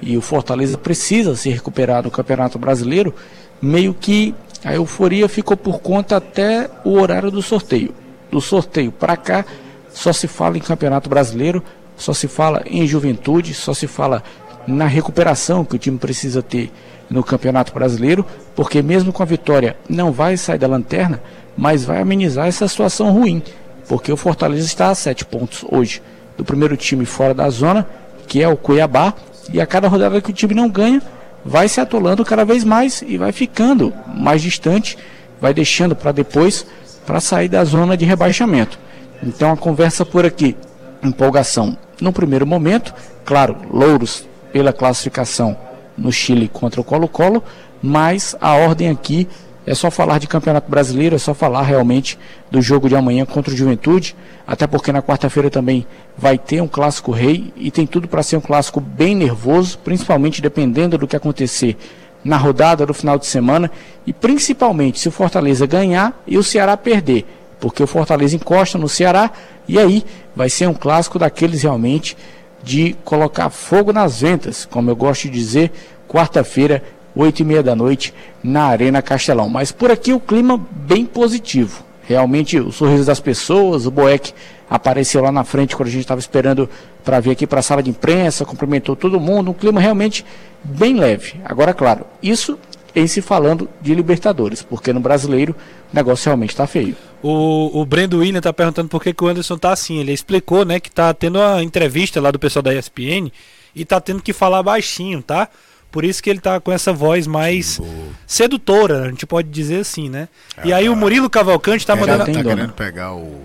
Speaker 3: e o Fortaleza precisa se recuperar no Campeonato Brasileiro, meio que a euforia ficou por conta até o horário do sorteio. Do sorteio para cá só se fala em Campeonato Brasileiro só se fala em juventude, só se fala na recuperação que o time precisa ter no Campeonato Brasileiro, porque mesmo com a vitória não vai sair da lanterna, mas vai amenizar essa situação ruim, porque o Fortaleza está a sete pontos hoje do primeiro time fora da zona, que é o Cuiabá, e a cada rodada que o time não ganha, vai se atolando cada vez mais e vai ficando mais distante, vai deixando para depois para sair da zona de rebaixamento. Então a conversa por aqui, empolgação no primeiro momento, claro, louros pela classificação no Chile contra o Colo-Colo, mas a ordem aqui é só falar de Campeonato Brasileiro, é só falar realmente do jogo de amanhã contra o Juventude, até porque na quarta-feira também vai ter um clássico rei e tem tudo para ser um clássico bem nervoso, principalmente dependendo do que acontecer na rodada do final de semana e principalmente se o Fortaleza ganhar e o Ceará perder, porque o Fortaleza encosta no Ceará e aí vai ser um clássico daqueles realmente de colocar fogo nas ventas, como eu gosto de dizer, quarta-feira, oito e meia da noite, na Arena Castelão. Mas por aqui o clima bem positivo. Realmente o sorriso das pessoas, o Boeck apareceu lá na frente quando a gente estava esperando para vir aqui para a sala de imprensa, cumprimentou todo mundo, um clima realmente bem leve. Agora, claro, isso em se falando de Libertadores, porque no brasileiro o negócio realmente está feio.
Speaker 1: O, o Brendo William tá perguntando por que, que o Anderson tá assim. Ele explicou, né, que tá tendo uma entrevista lá do pessoal da ESPN e tá tendo que falar baixinho, tá? Por isso que ele tá com essa voz mais sedutora, a gente pode dizer assim, né?
Speaker 9: É,
Speaker 1: e aí o Murilo Cavalcante tá
Speaker 9: Tá
Speaker 1: mandando.
Speaker 9: querendo pegar o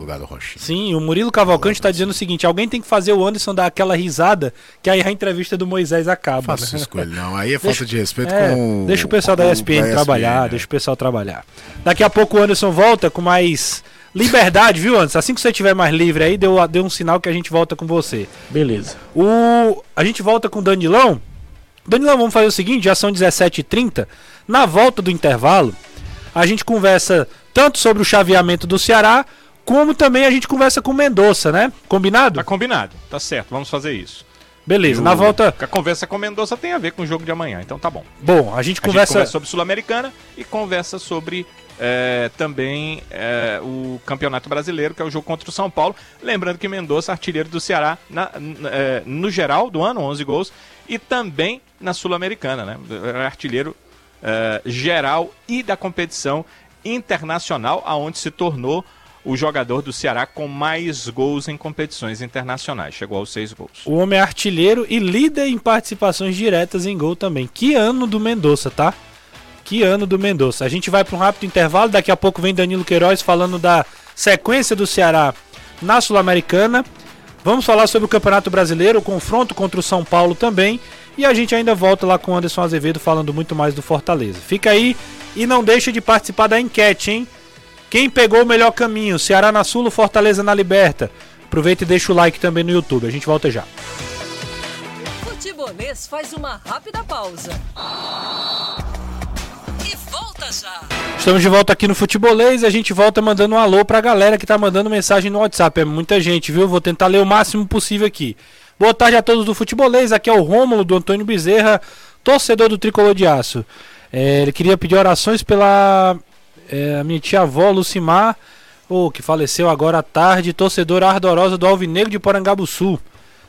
Speaker 9: lugar do Rochinha.
Speaker 1: Sim, o Murilo Cavalcante tá dizendo o seguinte: alguém tem que fazer o Anderson dar aquela risada que aí a entrevista do Moisés acaba.
Speaker 9: Faço
Speaker 1: né?
Speaker 9: isso com ele, não. Aí é
Speaker 1: Deixa-
Speaker 9: falta de respeito
Speaker 1: É,
Speaker 9: com.
Speaker 1: Deixa o pessoal
Speaker 9: com
Speaker 1: da ESPN trabalhar,
Speaker 9: né?
Speaker 1: deixa o pessoal trabalhar. Daqui a pouco o Anderson volta com mais liberdade, viu, Anderson? Assim que você estiver mais livre aí, deu, deu um sinal que a gente volta com você.
Speaker 3: Beleza.
Speaker 1: O, a gente volta com o Danilão. Danilão, vamos fazer o seguinte, já são 17h30. Na volta do intervalo, a gente conversa tanto sobre o chaveamento do Ceará, como também a gente conversa com o Mendonça, né? Combinado?
Speaker 2: Tá combinado, tá certo, vamos fazer isso.
Speaker 1: Beleza,
Speaker 2: E
Speaker 1: na
Speaker 2: o-
Speaker 1: volta.
Speaker 2: A conversa com o Mendonça tem a ver com o jogo de amanhã, então tá bom.
Speaker 1: Bom, a gente
Speaker 2: A
Speaker 1: conversa.
Speaker 2: gente conversa sobre Sul-Americana e conversa sobre eh, também eh, o Campeonato Brasileiro, que é o jogo contra o São Paulo. Lembrando que Mendonça, artilheiro do Ceará na- eh, no geral do ano, 11 gols, e também na Sul-Americana, né? É Artilheiro geral e da competição internacional, aonde se tornou o jogador do Ceará com mais gols em competições internacionais. Chegou aos seis gols.
Speaker 1: O homem é artilheiro e líder em participações diretas em gol também. Que ano do Mendonça, tá? Que ano do Mendonça. A gente vai para um rápido intervalo. Daqui a pouco vem Danilo Queiroz falando da sequência do Ceará na Sul-Americana. Vamos falar sobre o Campeonato Brasileiro, o confronto contra o São Paulo também. E a gente ainda volta lá com o Anderson Azevedo falando muito mais do Fortaleza. Fica aí e não deixe de participar da enquete, hein? Quem pegou o melhor caminho? Ceará na Sul ou Fortaleza na Liberta? Aproveita e deixa o like também no YouTube. A gente volta já.
Speaker 8: Futebolês faz uma rápida pausa. E volta já.
Speaker 1: Estamos de volta aqui no Futebolês. A gente volta mandando um alô pra galera que tá mandando mensagem no WhatsApp. É muita gente, viu? Vou tentar ler o máximo possível aqui. Boa tarde a todos do Futebolês. Aqui é o Rômulo do Antônio Bezerra, torcedor do Tricolor de Aço. É, ele queria pedir orações pela é, minha tia-avó Lucimar, oh, que faleceu agora à tarde, torcedora ardorosa do Alvinegro de Porangabuçu.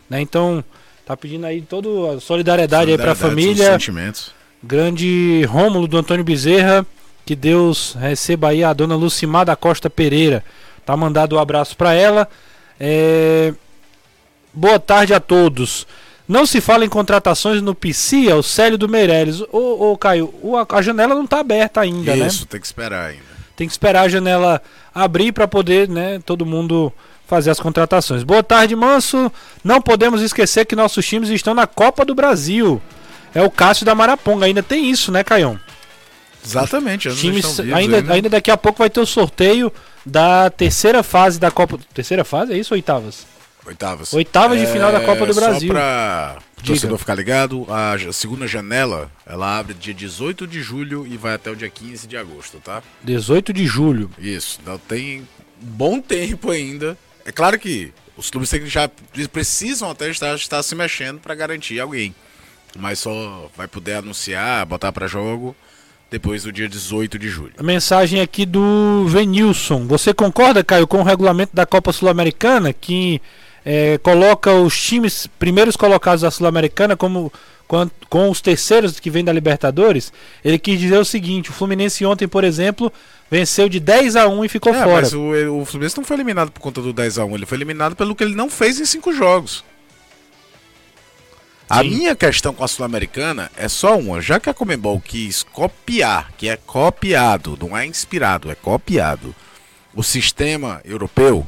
Speaker 1: Né? Então, tá pedindo aí toda a solidariedade, aí pra
Speaker 9: Solidariedade,
Speaker 1: família.
Speaker 9: Sentimentos.
Speaker 1: Grande Rômulo do Antônio Bezerra. Que Deus receba aí a dona Lucimar da Costa Pereira. Tá mandado um abraço para ela. É, Boa tarde a todos. Não se fala em contratações no PC, o Célio do Meirelles. Ô, ô Caio, a janela não tá aberta ainda, né?
Speaker 9: Isso, tem que esperar ainda.
Speaker 1: Tem que esperar a janela abrir para poder, né, todo mundo fazer as contratações. Boa tarde, Manso. Não podemos esquecer que nossos times estão na Copa do Brasil. É o Cássio da Maraponga. Ainda tem isso, né, Caião?
Speaker 9: Exatamente.
Speaker 1: Times, ainda, ainda daqui a pouco vai ter o sorteio da terceira fase da Copa. Terceira fase? É isso oitavas?
Speaker 9: Oitavas.
Speaker 1: Oitavas de final da Copa do Brasil.
Speaker 9: Só pra
Speaker 1: Diga.
Speaker 9: torcedor ficar ligado, a segunda janela, ela abre dia 18 de julho e vai até o dia 15 de agosto, tá?
Speaker 1: 18 de julho.
Speaker 9: Isso, então tem bom tempo ainda. É claro que os clubes têm que já precisam até estar, estar se mexendo para garantir alguém. Mas só vai poder anunciar, botar para jogo depois do dia 18 de julho.
Speaker 1: A mensagem aqui do Venilson. Você concorda, Caio, com o regulamento da Copa Sul-Americana que é, coloca os times primeiros colocados da Sul-Americana como com, com os terceiros que vêm da Libertadores, ele quis dizer o seguinte: o Fluminense ontem, por exemplo, venceu de 10 a 1 e ficou
Speaker 9: É,
Speaker 1: fora.
Speaker 9: mas o, o Fluminense não foi eliminado por conta do 10x1, ele foi eliminado pelo que ele não fez em cinco jogos. A
Speaker 1: Sim.
Speaker 9: minha questão com a Sul-Americana é só uma. Já que a Comembol quis copiar, que é copiado, não é inspirado, é copiado, o sistema europeu,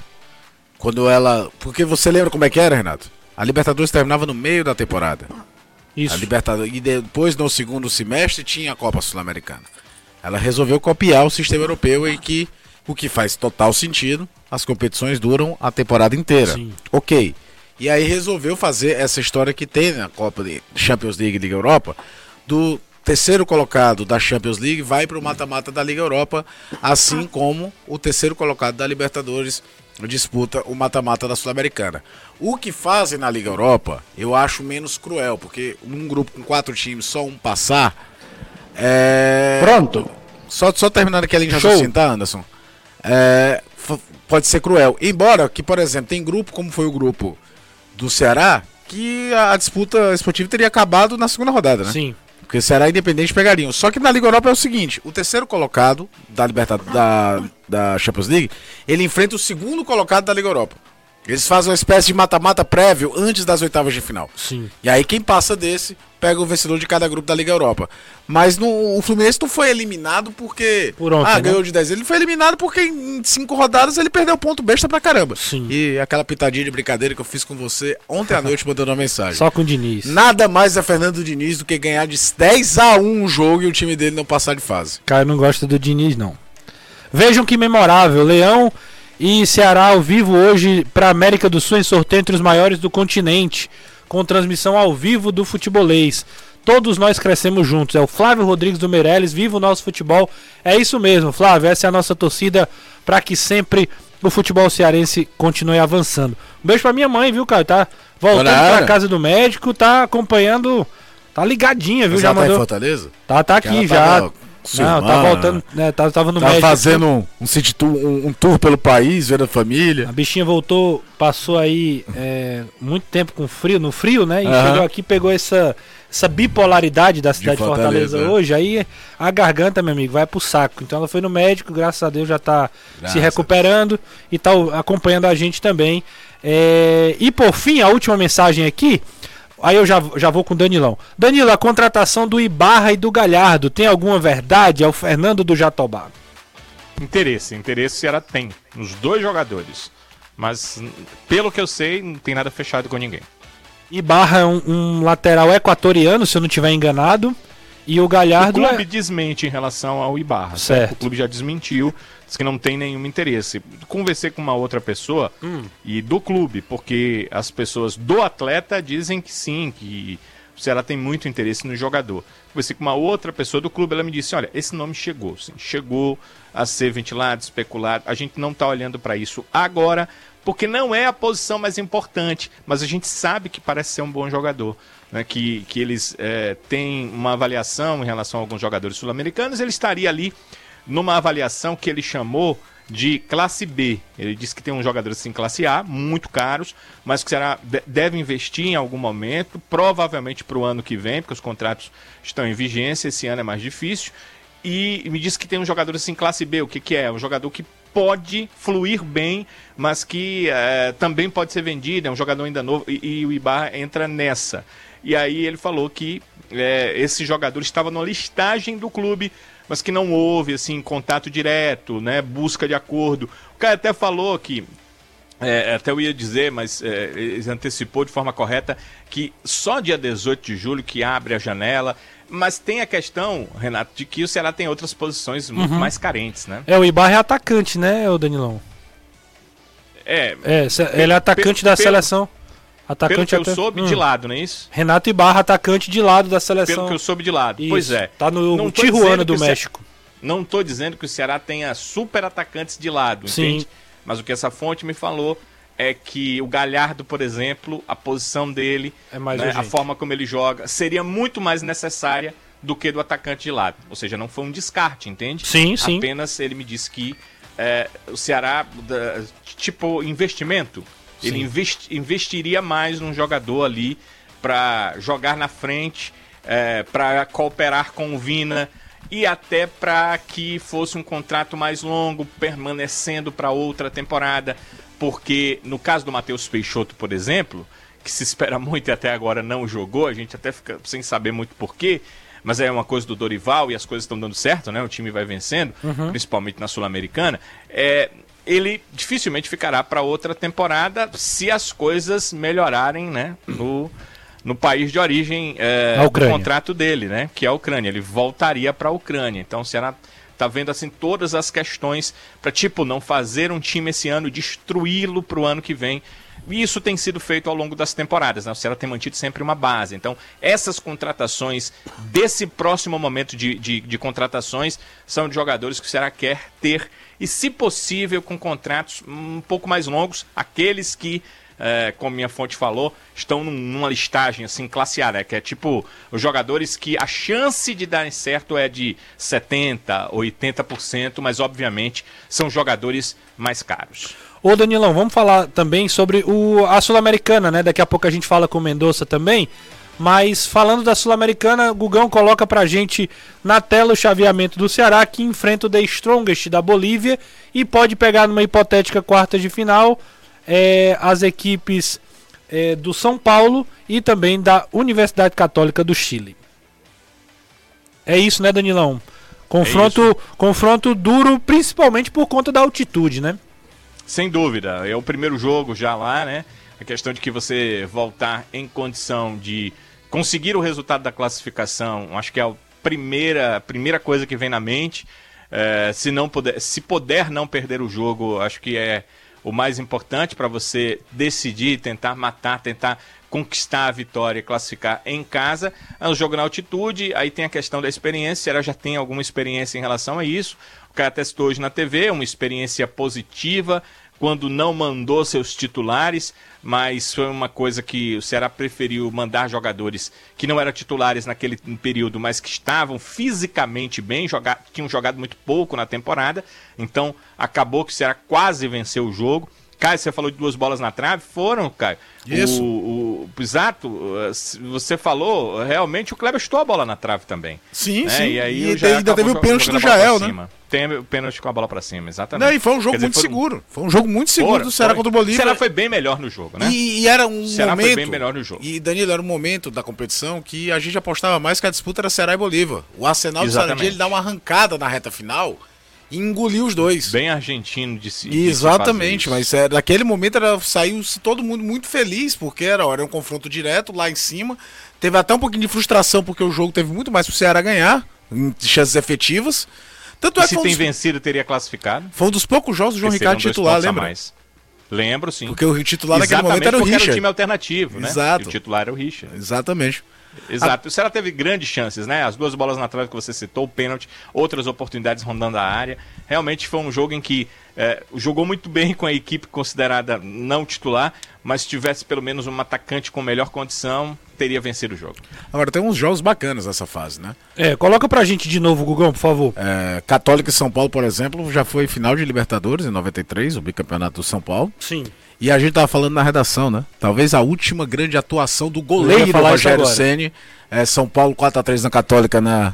Speaker 9: quando ela. Porque você lembra como é que era, Renato? A Libertadores terminava no meio da temporada.
Speaker 1: Isso.
Speaker 9: A Libertadores, e depois, no segundo semestre, tinha a Copa Sul-Americana. Ela resolveu copiar o sistema europeu em que, o que faz total sentido, as competições duram a temporada inteira.
Speaker 1: Sim.
Speaker 9: Ok. E aí resolveu fazer essa história que tem na Copa de Champions League e Liga Europa, do terceiro colocado da Champions League vai para o mata-mata da Liga Europa, assim como o terceiro colocado da Libertadores disputa o mata-mata da Sul-Americana. O que fazem na Liga Europa, eu acho menos cruel, porque num grupo com quatro times, só um passar. É...
Speaker 3: Pronto.
Speaker 9: Só, só terminando aqui a linha de raciocínio, tá, Anderson? É, pode ser cruel. Embora que, por exemplo, tem grupo, como foi o grupo do Ceará, que a, disputa esportiva teria acabado na segunda rodada, né?
Speaker 1: Sim.
Speaker 9: Porque Ceará e Independente pegariam. Só que na Liga Europa é o seguinte: o terceiro colocado da, Libertad da, Champions League, ele enfrenta o segundo colocado da Liga Europa. Eles fazem uma espécie de mata-mata prévio antes das oitavas de final.
Speaker 1: Sim.
Speaker 9: E aí quem passa desse pega o vencedor de cada grupo da Liga Europa. Mas no, o Fluminense não foi eliminado porque.
Speaker 1: Por ontem,
Speaker 9: ah,
Speaker 1: né?
Speaker 9: ganhou de 10. Ele foi eliminado porque em cinco rodadas ele perdeu ponto besta pra caramba.
Speaker 1: Sim.
Speaker 9: E aquela pitadinha de brincadeira que eu fiz com você ontem à noite mandando uma mensagem.
Speaker 1: Só com o Diniz.
Speaker 9: Nada mais é Fernando Diniz do que ganhar de 10 a 1 um jogo e o time dele não passar de fase.
Speaker 1: Cara, não gosta do Diniz, não. Vejam que memorável. Leão e Ceará ao vivo hoje para América do Sul em sorteio entre os maiores do continente, com transmissão ao vivo do futebolês. Todos nós crescemos juntos. É o Flávio Rodrigues do Meirelles. Viva o nosso futebol. É isso mesmo, Flávio. Essa é a nossa torcida para que sempre o futebol cearense continue avançando. Um beijo pra minha mãe, viu, cara? Tá voltando
Speaker 9: ora.
Speaker 1: casa do médico, tá acompanhando. Tá ligadinha, viu?
Speaker 9: Mas
Speaker 1: Já
Speaker 9: ela tá em
Speaker 1: mandou.
Speaker 9: Fortaleza?
Speaker 1: Tá, tá aqui já.
Speaker 9: com sua
Speaker 1: Não, tá
Speaker 9: irmã,
Speaker 1: voltando. Né, tá, tava no
Speaker 9: Tá
Speaker 1: médico.
Speaker 9: fazendo um, um, city tour, um, um tour pelo país, vendo a família.
Speaker 1: A bichinha voltou, passou aí é, muito tempo com frio, no frio, né? E
Speaker 9: Aham.
Speaker 1: chegou aqui, pegou essa, essa bipolaridade da cidade de Fortaleza,
Speaker 9: Fortaleza, é.
Speaker 1: hoje. Aí a garganta, meu amigo, vai pro saco. Então ela foi no médico, graças a Deus já tá
Speaker 9: Graças
Speaker 1: se recuperando e tá acompanhando a gente também. É, e por fim, a última mensagem aqui. Aí eu já, já vou com o Danilão. Danilo, a contratação do Ibarra e do Galhardo tem alguma verdade? É o Fernando do Jatobá.
Speaker 2: Interesse, interesse o Ceará tem nos dois jogadores. Mas, pelo que eu sei, não tem nada fechado com ninguém.
Speaker 1: Ibarra é um, um lateral equatoriano, se eu não estiver enganado. E o
Speaker 2: O
Speaker 1: Galhardo
Speaker 2: clube
Speaker 1: é...
Speaker 2: desmente em relação ao Ibarra.
Speaker 1: Certo.
Speaker 2: O clube já desmentiu, diz que não tem nenhum interesse. Conversei com uma outra pessoa
Speaker 1: Hum.
Speaker 2: e do clube, porque as pessoas do atleta dizem que sim, que o Ceará tem muito interesse no jogador. Conversei com uma outra pessoa do clube, ela me disse: olha, esse nome chegou, sim, chegou a ser ventilado, especulado. A gente não está olhando para isso agora, porque não é a posição mais importante, mas a gente sabe que parece ser um bom jogador. Né, que, que eles eh, têm uma avaliação em relação a alguns jogadores sul-americanos, ele estaria ali numa avaliação que ele chamou de classe B. Ele disse que tem uns jogadores assim, classe A, muito caros, mas que será, de- deve investir em algum momento, provavelmente para o ano que vem, porque os contratos estão em vigência, esse ano é mais difícil. E me disse que tem um jogador assim, classe B, o que, que é? Um jogador que pode fluir bem, mas que eh, também pode ser vendido, é um jogador ainda novo, e, e o Ibarra entra nessa. E aí ele falou que eh, esse jogador estava na listagem do clube, mas que não houve assim contato direto, né, busca de acordo. O cara até falou que é, até eu ia dizer, mas é, ele antecipou de forma correta que só dia 18 de julho que abre a janela. Mas tem a questão, Renato, de que o Ceará tem outras posições muito
Speaker 1: Uhum.
Speaker 2: mais carentes, né?
Speaker 1: É, o Ibarra é atacante, né, o Danilão?
Speaker 2: É,
Speaker 1: É, ele é atacante da
Speaker 2: pelo-
Speaker 1: seleção.
Speaker 2: pelo
Speaker 1: Atacante
Speaker 2: que eu
Speaker 1: até-
Speaker 2: soube,
Speaker 1: Hum.
Speaker 2: de lado, não é isso?
Speaker 1: Renato Ibarra, atacante de lado da seleção.
Speaker 2: Pelo que eu soube de lado.
Speaker 1: Isso,
Speaker 2: Pois é.
Speaker 1: Tá no
Speaker 2: Não
Speaker 1: Tijuana do
Speaker 2: que o Ce-
Speaker 1: México.
Speaker 2: Não estou dizendo que o Ceará tenha super atacantes de lado,
Speaker 1: Sim.
Speaker 2: entende? Mas o que essa fonte me falou é que o Galhardo, por exemplo, a posição dele,
Speaker 1: É mais
Speaker 2: né, a forma como ele joga, seria muito mais necessária do que do atacante de lado. Ou seja, não foi um descarte, entende?
Speaker 1: Sim, sim.
Speaker 2: Apenas ele me disse que é, o Ceará, tipo investimento, Ele investiria mais num jogador ali para jogar na frente, para cooperar com o Vina e até para que fosse um contrato mais longo, permanecendo para outra temporada. Porque no caso do Matheus Peixoto, por exemplo, que se espera muito e até agora não jogou, a gente até fica sem saber muito porquê, mas é uma coisa do Dorival e as coisas estão dando certo, né? O time vai vencendo, principalmente na Sul-Americana. É, ele dificilmente ficará para outra temporada se as coisas melhorarem, né? No, no país de origem é, do contrato dele, né? Que é a Ucrânia. Ele voltaria para a Ucrânia. Então o Ceará tá vendo assim todas as questões para tipo não fazer um time esse ano, destruí-lo para o ano que vem. E isso tem sido feito ao longo das temporadas, né? O Ceará tem mantido sempre uma base. Então, essas contratações desse próximo momento de, de, de contratações são de jogadores que o Ceará quer ter e, se possível, com contratos um pouco mais longos, aqueles que é, como minha fonte falou, estão num- numa listagem assim, classe A, né? Que é tipo os jogadores que a chance de darem certo é de 70%, 80%, mas obviamente são jogadores mais caros.
Speaker 1: Ô Danilão, vamos falar também sobre o, a Sul-Americana, né? Daqui a pouco a gente fala com o Mendonça também. Mas falando da Sul-Americana, Gugão coloca pra gente na tela o chaveamento do Ceará que enfrenta o The Strongest da Bolívia e pode pegar numa hipotética quarta de final é, as equipes é, do São Paulo e também da Universidade Católica do Chile. É isso, né, Danilão? Confronto, confronto duro, principalmente por conta da altitude, né?
Speaker 2: Sem dúvida, é o primeiro jogo já lá, né? A questão de que você voltar em condição de conseguir o resultado da classificação, acho que é a primeira, primeira coisa que vem na mente. É, se não puder, se puder não perder o jogo, acho que é o mais importante para você decidir, tentar matar, tentar conquistar a vitória e classificar em casa. É um jogo na altitude, aí tem a questão da experiência, ela já tem alguma experiência em relação a isso. O cara testou hoje na TV, uma experiência positiva, quando não mandou seus titulares, mas foi uma coisa que o Ceará preferiu mandar jogadores que não eram titulares naquele período, mas que estavam fisicamente bem, joga tinham jogado muito pouco na temporada, então acabou que o Ceará quase venceu o jogo. Caio, você falou de duas bolas na trave, foram, Caio.
Speaker 9: Isso.
Speaker 2: O, o, exato, se você falou, realmente o Kleber chutou a bola na trave também.
Speaker 9: Sim,
Speaker 2: né?
Speaker 9: sim.
Speaker 2: E aí
Speaker 9: E ainda teve o pênalti do Jael, né?
Speaker 2: Tem o pênalti com a bola pra cima, exatamente.
Speaker 9: Não, e foi um jogo
Speaker 2: dizer,
Speaker 9: muito
Speaker 2: foi-
Speaker 9: seguro. Foi um jogo muito seguro
Speaker 2: Foram,
Speaker 9: do Ceará
Speaker 2: foram.
Speaker 9: contra o Bolívia.
Speaker 2: O Ceará foi bem melhor no jogo, né?
Speaker 9: E, e era um
Speaker 2: O Ceará foi
Speaker 9: momento.
Speaker 2: bem melhor no jogo.
Speaker 9: E Danilo, era um momento da competição que a gente apostava mais que a disputa era Ceará e Bolívia. O Arsenal do
Speaker 2: Exatamente.
Speaker 9: Sarandi ele dá uma arrancada na reta final e engoliu os dois.
Speaker 2: Bem argentino de se
Speaker 9: Exatamente, mas é, naquele momento era, saiu todo mundo muito feliz, porque era, era um confronto direto lá em cima. Teve até um pouquinho de frustração, porque o jogo teve muito mais pro Ceará ganhar, em chances efetivas. Tanto é que
Speaker 2: se
Speaker 9: um,
Speaker 2: tem
Speaker 9: dos,
Speaker 2: vencido, teria classificado.
Speaker 9: foi um dos poucos jogos do João Ricardo titular, lembra?
Speaker 2: mais. Lembro, sim.
Speaker 9: Porque o titular naquele
Speaker 2: Exatamente
Speaker 9: momento era o Richard.
Speaker 2: era o time alternativo, né?
Speaker 9: Exato.
Speaker 2: E o titular era o Richard.
Speaker 9: Exatamente.
Speaker 2: Exato. O Ceará teve grandes chances, né? As duas bolas na trave que você citou, o pênalti, outras oportunidades rondando a área. Realmente foi um jogo em que é, jogou muito bem com a equipe considerada não titular, mas se tivesse pelo menos um atacante com melhor condição, teria vencido o jogo.
Speaker 9: Agora tem uns jogos bacanas nessa fase, né?
Speaker 1: É, coloca pra gente de novo, Gugão, por favor.
Speaker 9: É, Católica e São Paulo, por exemplo, já foi final de Libertadores em 93, o bicampeonato do São Paulo.
Speaker 1: Sim.
Speaker 9: E a gente tava falando na redação, né? Talvez a última grande atuação do goleiro Rogério. Ceni, é São Paulo 4 a 3 na Católica na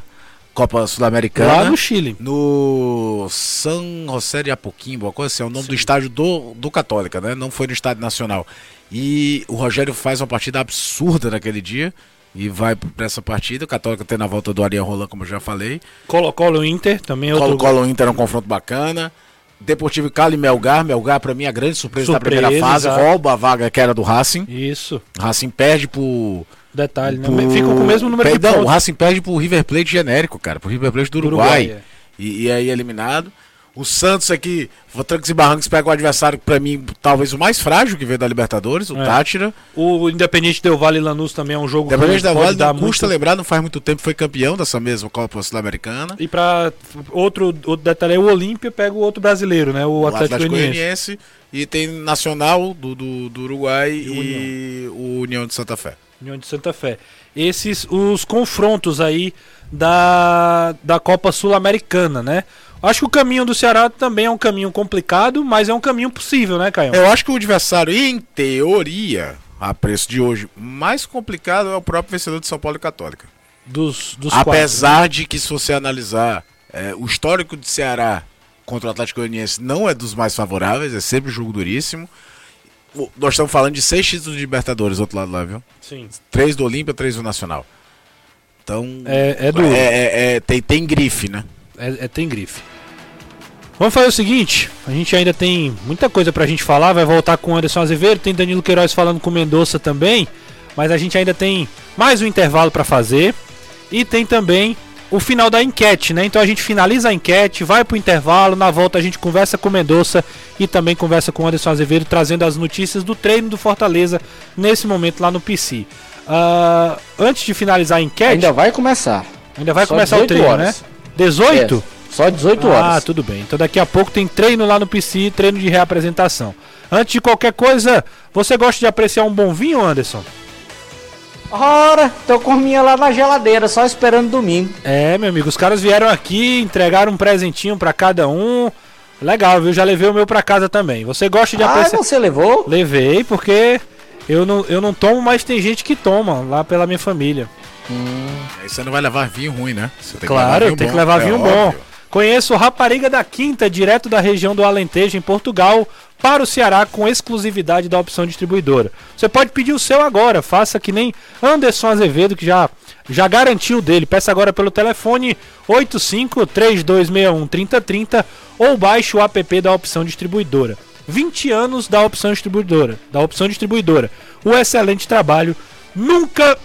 Speaker 9: Copa Sul-Americana.
Speaker 1: Lá no Chile.
Speaker 9: No San José de Apoquimbo, uma coisa assim, é o nome do estádio do, do Católica, né? Não foi no Estádio Nacional. E o Rogério faz uma partida absurda naquele dia e vai para essa partida. O Católica tem na volta do Ariel Roland, como eu já falei.
Speaker 1: Colo-Colo Inter, também é.
Speaker 9: Colo-Colo Inter é um confronto bacana. Deportivo Cali Melgar. Melgar, pra mim, a grande surpresa, da
Speaker 1: Surpresa,
Speaker 9: primeira fase.
Speaker 1: exato.
Speaker 9: Rouba a vaga que era do Racing.
Speaker 1: Isso.
Speaker 9: O Racing perde pro.
Speaker 1: Detalhe, né?
Speaker 9: pro-
Speaker 1: Fica com o mesmo número de
Speaker 9: Perdão, o
Speaker 1: pontos.
Speaker 9: Racing perde pro River Plate genérico, cara. Pro River Plate do
Speaker 1: Do
Speaker 9: Uruguai.
Speaker 1: Uruguai, é.
Speaker 9: e, e aí eliminado. O Santos aqui, o Trancos e Barrancos pega o adversário, pra mim, talvez o mais frágil que veio da Libertadores, o
Speaker 1: É.
Speaker 9: Tátira.
Speaker 1: O Independente Del Vale e Lanús também é um jogo
Speaker 9: Independente
Speaker 1: pode
Speaker 9: Vale, não custa
Speaker 1: muito-
Speaker 9: lembrar, não faz muito tempo, foi campeão dessa mesma Copa Sul-Americana.
Speaker 1: E pra outro, outro detalhe, é o Olímpia pega o outro brasileiro, né? O
Speaker 9: O
Speaker 1: Atlético,
Speaker 9: Atlético
Speaker 1: Goianiense.
Speaker 9: E tem Nacional do, do, do Uruguai e, o União de Santa Fé.
Speaker 1: União de Santa Fé. esses os confrontos aí da, da Copa Sul-Americana, né? Acho que o caminho do Ceará também é um caminho complicado, mas é um caminho possível, né, Caio?
Speaker 9: Eu acho que o adversário, em teoria, a preço de hoje, mais complicado é o próprio vencedor de São Paulo e Católica.
Speaker 1: Dos, dos
Speaker 9: Apesar
Speaker 1: quatro, né?
Speaker 9: de que, se você analisar é, o histórico de Ceará contra o Atlético Goianiense, não é dos mais favoráveis, é sempre um jogo duríssimo. Nós estamos falando de seis títulos de Libertadores do outro lado lá, viu?
Speaker 1: Sim.
Speaker 9: Três do Olímpia, três do Nacional. Então.
Speaker 1: É, é duro.
Speaker 9: é- é- é- tem, tem grife, né?
Speaker 1: É, é- tem grife. Vamos fazer o seguinte, a gente ainda tem muita coisa pra gente falar, vai voltar com o Anderson Azevedo, tem Danilo Queiroz falando com o Mendonça também, mas a gente ainda tem mais um intervalo pra fazer e tem também o final da enquete, né? Então a gente finaliza a enquete, vai pro intervalo, na volta a gente conversa com o Mendonça e também conversa com o Anderson Azevedo, trazendo as notícias do treino do Fortaleza nesse momento lá no PC. Ah, antes de finalizar a enquete,
Speaker 3: Ainda vai começar.
Speaker 1: ainda vai
Speaker 3: Só
Speaker 1: começar o
Speaker 3: 18
Speaker 1: treino,
Speaker 3: horas.
Speaker 1: né? 18?
Speaker 3: É, só 18
Speaker 1: Ah,
Speaker 3: horas.
Speaker 1: tudo bem. Então daqui a pouco tem treino lá no PC, treino de reapresentação. Antes de qualquer coisa, você gosta de apreciar um bom vinho, Anderson?
Speaker 3: Ora, tô com minha lá na geladeira, só esperando domingo.
Speaker 1: É, meu amigo, os caras vieram aqui, entregaram um presentinho pra cada um. Legal, viu? Já levei o meu pra casa também. Você gosta de
Speaker 3: Ah,
Speaker 1: apreciar?
Speaker 3: você levou?
Speaker 1: Levei, porque eu não, eu não tomo, mas tem gente que toma lá pela minha família.
Speaker 9: Aí você não vai levar vinho ruim, né? Tem
Speaker 1: Claro, tem que levar
Speaker 9: é
Speaker 1: vinho bom.
Speaker 9: óbvio.
Speaker 1: Conheço Rapariga da Quinta, direto da região do Alentejo, em Portugal, para o Ceará, com exclusividade da opção distribuidora. Você pode pedir o seu agora, faça que nem Anderson Azevedo, que já, já garantiu o dele. Peça agora pelo telefone 85-3261-3030 ou baixe o app da opção distribuidora. 20 anos da opção distribuidora, da opção distribuidora. O excelente trabalho nunca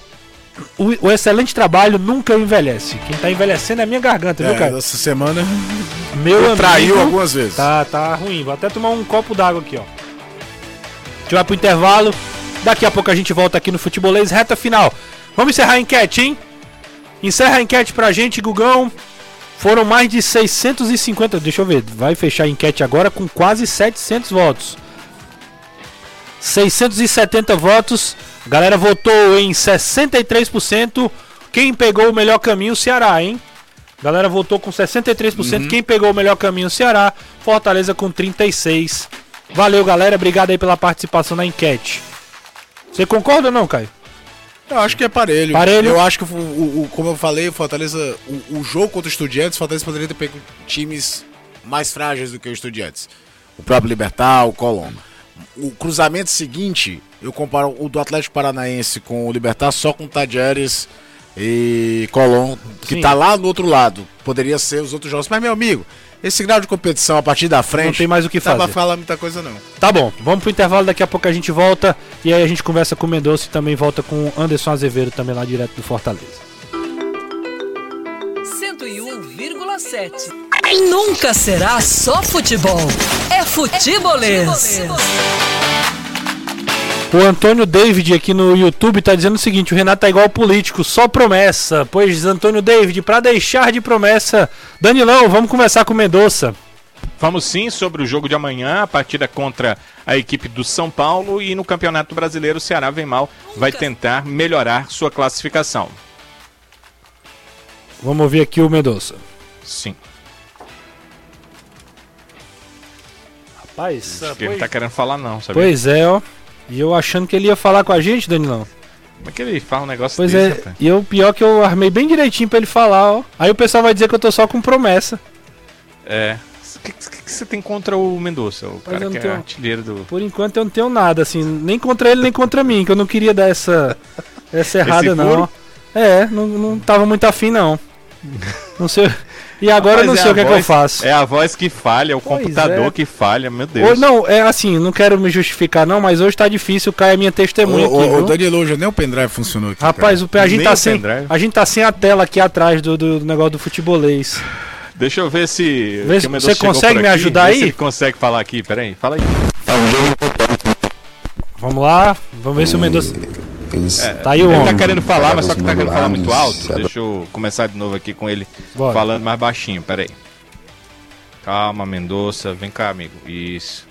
Speaker 1: o, o excelente trabalho nunca envelhece. Quem tá envelhecendo é a minha garganta, viu,
Speaker 9: É,
Speaker 1: cara?
Speaker 9: essa semana
Speaker 1: Meu
Speaker 9: traiu
Speaker 1: amigo,
Speaker 9: algumas vezes.
Speaker 1: Tá, tá ruim. Vou até tomar um copo d'água aqui, ó. A gente vai pro intervalo. Daqui a pouco a gente volta aqui no Futebolês, reta final. Vamos encerrar a enquete, hein? Encerra a enquete pra gente, Gugão. Foram mais de 650. Deixa eu ver. Vai fechar a enquete agora com quase 700 votos. 670 votos. A galera votou em 63%. Quem pegou o melhor caminho, o Ceará, hein? A galera votou com 63%. Quem pegou o melhor caminho, o Ceará. Fortaleza com 36%. Valeu, galera. Obrigado aí pela participação na enquete. Você concorda ou não, Caio?
Speaker 9: Eu acho que é parelho.
Speaker 1: Parelho.
Speaker 9: Eu acho que, o, o- como eu falei, o Fortaleza, o, o jogo contra o Estudiantes, o Fortaleza poderia ter pego times mais frágeis do que o Estudiantes. O próprio Libertar, o Colón. O cruzamento seguinte, eu comparo o do Atlético Paranaense com o Libertar só com Tadjeres e Colón, que
Speaker 1: Sim.
Speaker 9: tá lá no outro lado. Poderia ser os outros jogos. Mas, meu amigo, esse grau de competição a partir da frente.
Speaker 1: Não tem mais o que
Speaker 9: Não dá pra
Speaker 1: fazer.
Speaker 9: falar muita coisa, não.
Speaker 1: Tá bom, vamos pro intervalo, daqui a pouco a gente volta e aí a gente conversa com o Mendonça e também volta com o Anderson Azevedo também lá direto do Fortaleza.
Speaker 8: 101,7. Nunca será só futebol. É futebolês.
Speaker 1: O Antônio David aqui no YouTube tá dizendo o seguinte: o Renato tá igual político, só promessa. Pois, Antônio David, pra deixar de promessa, Danilão, vamos conversar com o Mendonça.
Speaker 2: Vamos sim sobre o jogo de amanhã, a partida contra a equipe do São Paulo e no Campeonato Brasileiro o Ceará vem mal, vai tentar melhorar sua classificação.
Speaker 1: Vamos ouvir aqui o Mendonça.
Speaker 2: Sim.
Speaker 1: Rapaz,
Speaker 2: Acho que ele não tá querendo falar não, sabe?
Speaker 1: pois é, ó. E eu achando que ele ia falar com a gente, Danilão.
Speaker 2: Como é que ele fala um negócio
Speaker 1: Pois
Speaker 2: desse,
Speaker 1: é,
Speaker 2: rapaz?
Speaker 1: e o pior que eu armei bem direitinho pra ele falar, ó. Aí o pessoal vai dizer que eu tô só com promessa.
Speaker 2: É. O que, que- que você tem contra o Mendonça? O cara que é
Speaker 1: tenho-
Speaker 2: artilheiro do...
Speaker 1: Por enquanto eu não tenho nada, assim, nem contra ele nem contra mim, que eu não queria dar essa, essa errada, não. É, não, não tava muito afim, não. Não sei. E agora eu não
Speaker 2: Rapaz,
Speaker 1: sei
Speaker 2: é
Speaker 1: o que
Speaker 2: a
Speaker 1: é que eu
Speaker 2: voz-
Speaker 1: faço.
Speaker 2: É a voz que falha, é o
Speaker 1: Pois
Speaker 2: computador
Speaker 1: é.
Speaker 2: que falha, meu
Speaker 1: Ou,
Speaker 2: Deus.
Speaker 1: não, é assim, não quero me justificar, não, mas hoje tá difícil, o Caio é minha testemunha aqui,
Speaker 9: Ô, ô? Danilo, hoje nem o pendrive funcionou aqui.
Speaker 1: Rapaz, o, a, gente
Speaker 2: Nem
Speaker 1: tá
Speaker 2: o
Speaker 1: sem,
Speaker 2: pendrive.
Speaker 1: a gente tá sem a tela aqui atrás do, do negócio do futebolês.
Speaker 2: Deixa eu ver se.
Speaker 1: Vê se você consegue me ajudar
Speaker 2: vê
Speaker 1: aí?
Speaker 2: Se ele consegue falar aqui, peraí, fala aí.
Speaker 1: Vamos lá, vamos ver se o Mendonça. Tá aí o
Speaker 2: Ele tá
Speaker 1: homem.
Speaker 2: querendo falar, mas só que tá querendo falar muito alto. Deixa eu começar de novo aqui com ele
Speaker 1: Bora.
Speaker 2: falando mais baixinho, peraí. Calma, Mendonça, vem cá, amigo. Isso.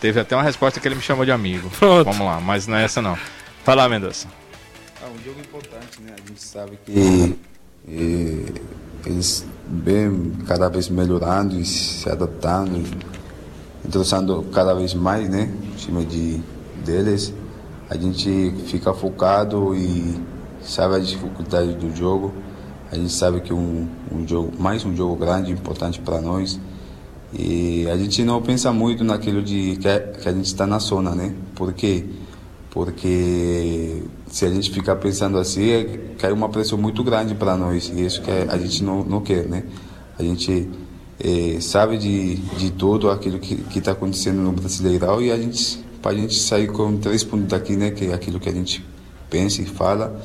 Speaker 2: Teve até uma resposta que ele me chamou de amigo.
Speaker 1: Pronto.
Speaker 2: Vamos lá, mas não é essa não. Fala, Mendonça.
Speaker 10: um jogo importante, né? A gente sabe que e, eles vêm cada vez melhorando e se adaptando, entrosando cada vez mais, né? O time de, deles. A gente fica focado e sabe a dificuldade do jogo. A gente sabe que um, um jogo, mais um jogo grande, importante para nós. E a gente não pensa muito naquilo de que, que a gente está na zona, né? Por quê? Porque se a gente ficar pensando assim, é, cai uma pressão muito grande para nós. E isso que a gente não, não quer, né? A gente é, sabe de, de tudo aquilo que está acontecendo no Brasileirão e a gente, para a gente sair com três pontos daqui, né? Que é aquilo que a gente pensa e fala,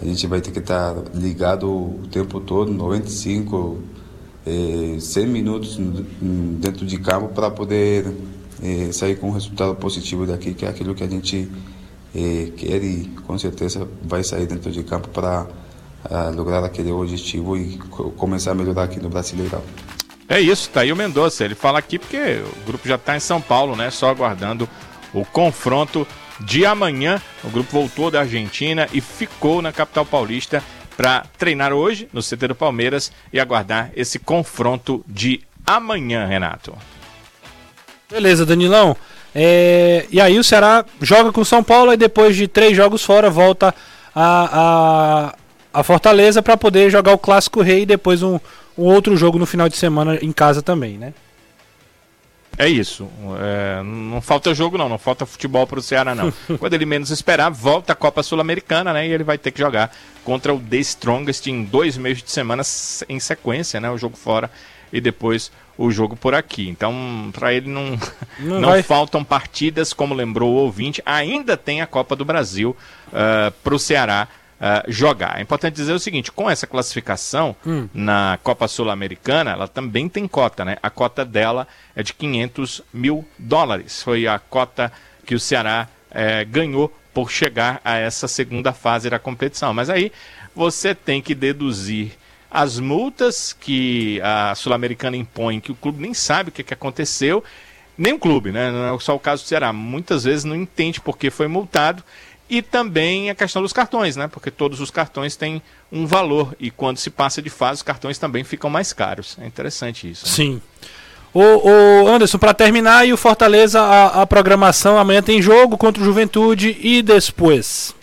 Speaker 10: a gente vai ter que estar ligado o tempo todo, 95, é, 100 minutos dentro de campo para poder é, sair com um resultado positivo daqui, que é aquilo que a gente é, quer e com certeza vai sair dentro de campo para uh, lograr aquele objetivo e começar a melhorar aqui no Brasileirão.
Speaker 2: É isso, tá aí o Mendonça. Ele fala aqui porque o grupo já está em São Paulo, né? Só aguardando o confronto de amanhã. O grupo voltou da Argentina e ficou na capital paulista para treinar hoje no CT do Palmeiras e aguardar esse confronto de amanhã, Renato.
Speaker 1: Beleza, Danilão. É, e aí o Ceará joga com o São Paulo e depois de três jogos fora volta a, a, a Fortaleza para poder jogar o Clássico Rei e depois um, um outro jogo no final de semana em casa também, né?
Speaker 2: É isso. É, não falta jogo, não. Não falta futebol para o Ceará, não. Quando ele menos esperar, volta a Copa Sul-Americana, né? E ele vai ter que jogar contra o The Strongest em dois meses de semana em sequência, né? O jogo fora e depois o jogo por aqui. Então, para ele não, não, não faltam partidas, como lembrou o ouvinte. Ainda tem a Copa do Brasil uh, eh, para o Ceará uh, jogar. É importante dizer o seguinte: com essa classificação hum. na Copa Sul-Americana, ela também tem cota, né? A cota dela é de 500 mil dólares. Foi a cota que o Ceará eh, ganhou por chegar a essa segunda fase da competição. Mas aí você tem que deduzir as multas que a Sul-Americana impõe, que o clube nem sabe o que, que aconteceu, nem o clube, né? Não é só o caso do Ceará. Muitas vezes não entende por que foi multado. E também a questão dos cartões, né? Porque todos os cartões têm um valor. E quando se passa de fase, os cartões também ficam mais caros. É interessante isso.
Speaker 1: Né? Sim. O, o Anderson, para terminar, e o Fortaleza, a, a programação amanhã tem jogo contra o Juventude e depois.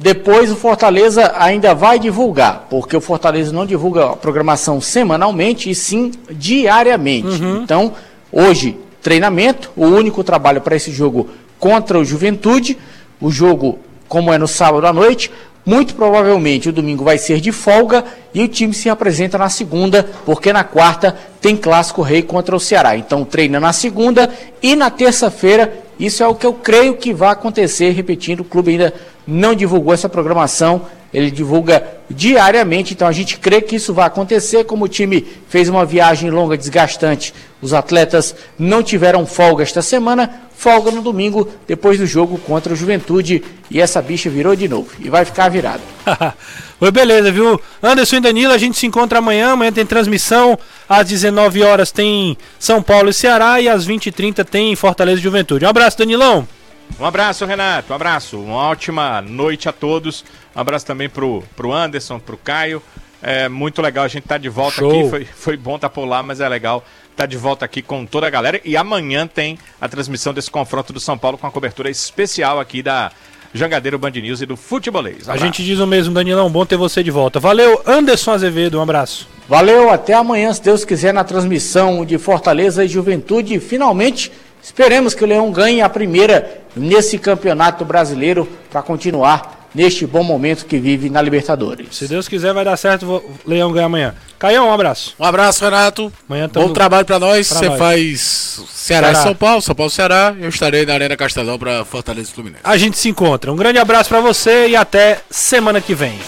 Speaker 3: Depois o Fortaleza ainda vai divulgar, porque o Fortaleza não divulga a programação semanalmente e sim diariamente. Uhum. Então, hoje, treinamento, o único trabalho para esse jogo contra o Juventude. O jogo, como é no sábado à noite, muito provavelmente o domingo vai ser de folga e o time se apresenta na segunda, porque na quarta tem clássico rei contra o Ceará. Então treina na segunda e na terça-feira. Isso é o que eu creio que vai acontecer, repetindo, o clube ainda não divulgou essa programação, ele divulga diariamente, então a gente crê que isso vai acontecer. Como o time fez uma viagem longa, desgastante, os atletas não tiveram folga esta semana, folga no domingo, depois do jogo contra o Juventude, e essa bicha virou de novo, e vai ficar virada.
Speaker 1: Oi, beleza, viu? Anderson e Danilo, a gente se encontra amanhã, amanhã tem transmissão, às 19 horas tem São Paulo e Ceará, e às 20h30 tem Fortaleza e Juventude. Um abraço, Danilão!
Speaker 2: Um abraço, Renato. Um abraço. Uma ótima noite a todos. Um abraço também pro, pro Anderson, pro Caio. É muito legal a gente estar tá de volta Show. aqui. Foi, foi bom estar tá por lá, mas é legal estar tá de volta aqui com toda a galera. E amanhã tem a transmissão desse confronto do São Paulo com a cobertura especial aqui da Jangadeiro Band News e do Futebolês.
Speaker 1: Um a gente diz o mesmo, Danilão. Bom ter você de volta. Valeu, Anderson Azevedo. Um abraço.
Speaker 3: Valeu, até amanhã, se Deus quiser, na transmissão de Fortaleza e Juventude. Finalmente Esperemos que o Leão ganhe a primeira nesse campeonato brasileiro para continuar neste bom momento que vive na Libertadores.
Speaker 1: Se Deus quiser, vai dar certo. O Leão ganhar amanhã. Caião, um abraço.
Speaker 9: Um abraço, Renato. Amanhã tamo... Bom trabalho para nós. Você faz Ceará, Ceará e São Paulo, São Paulo Ceará. Eu estarei na Arena Castelão para Fortaleza e Fluminense.
Speaker 1: A gente se encontra. Um grande abraço para você e até semana que vem.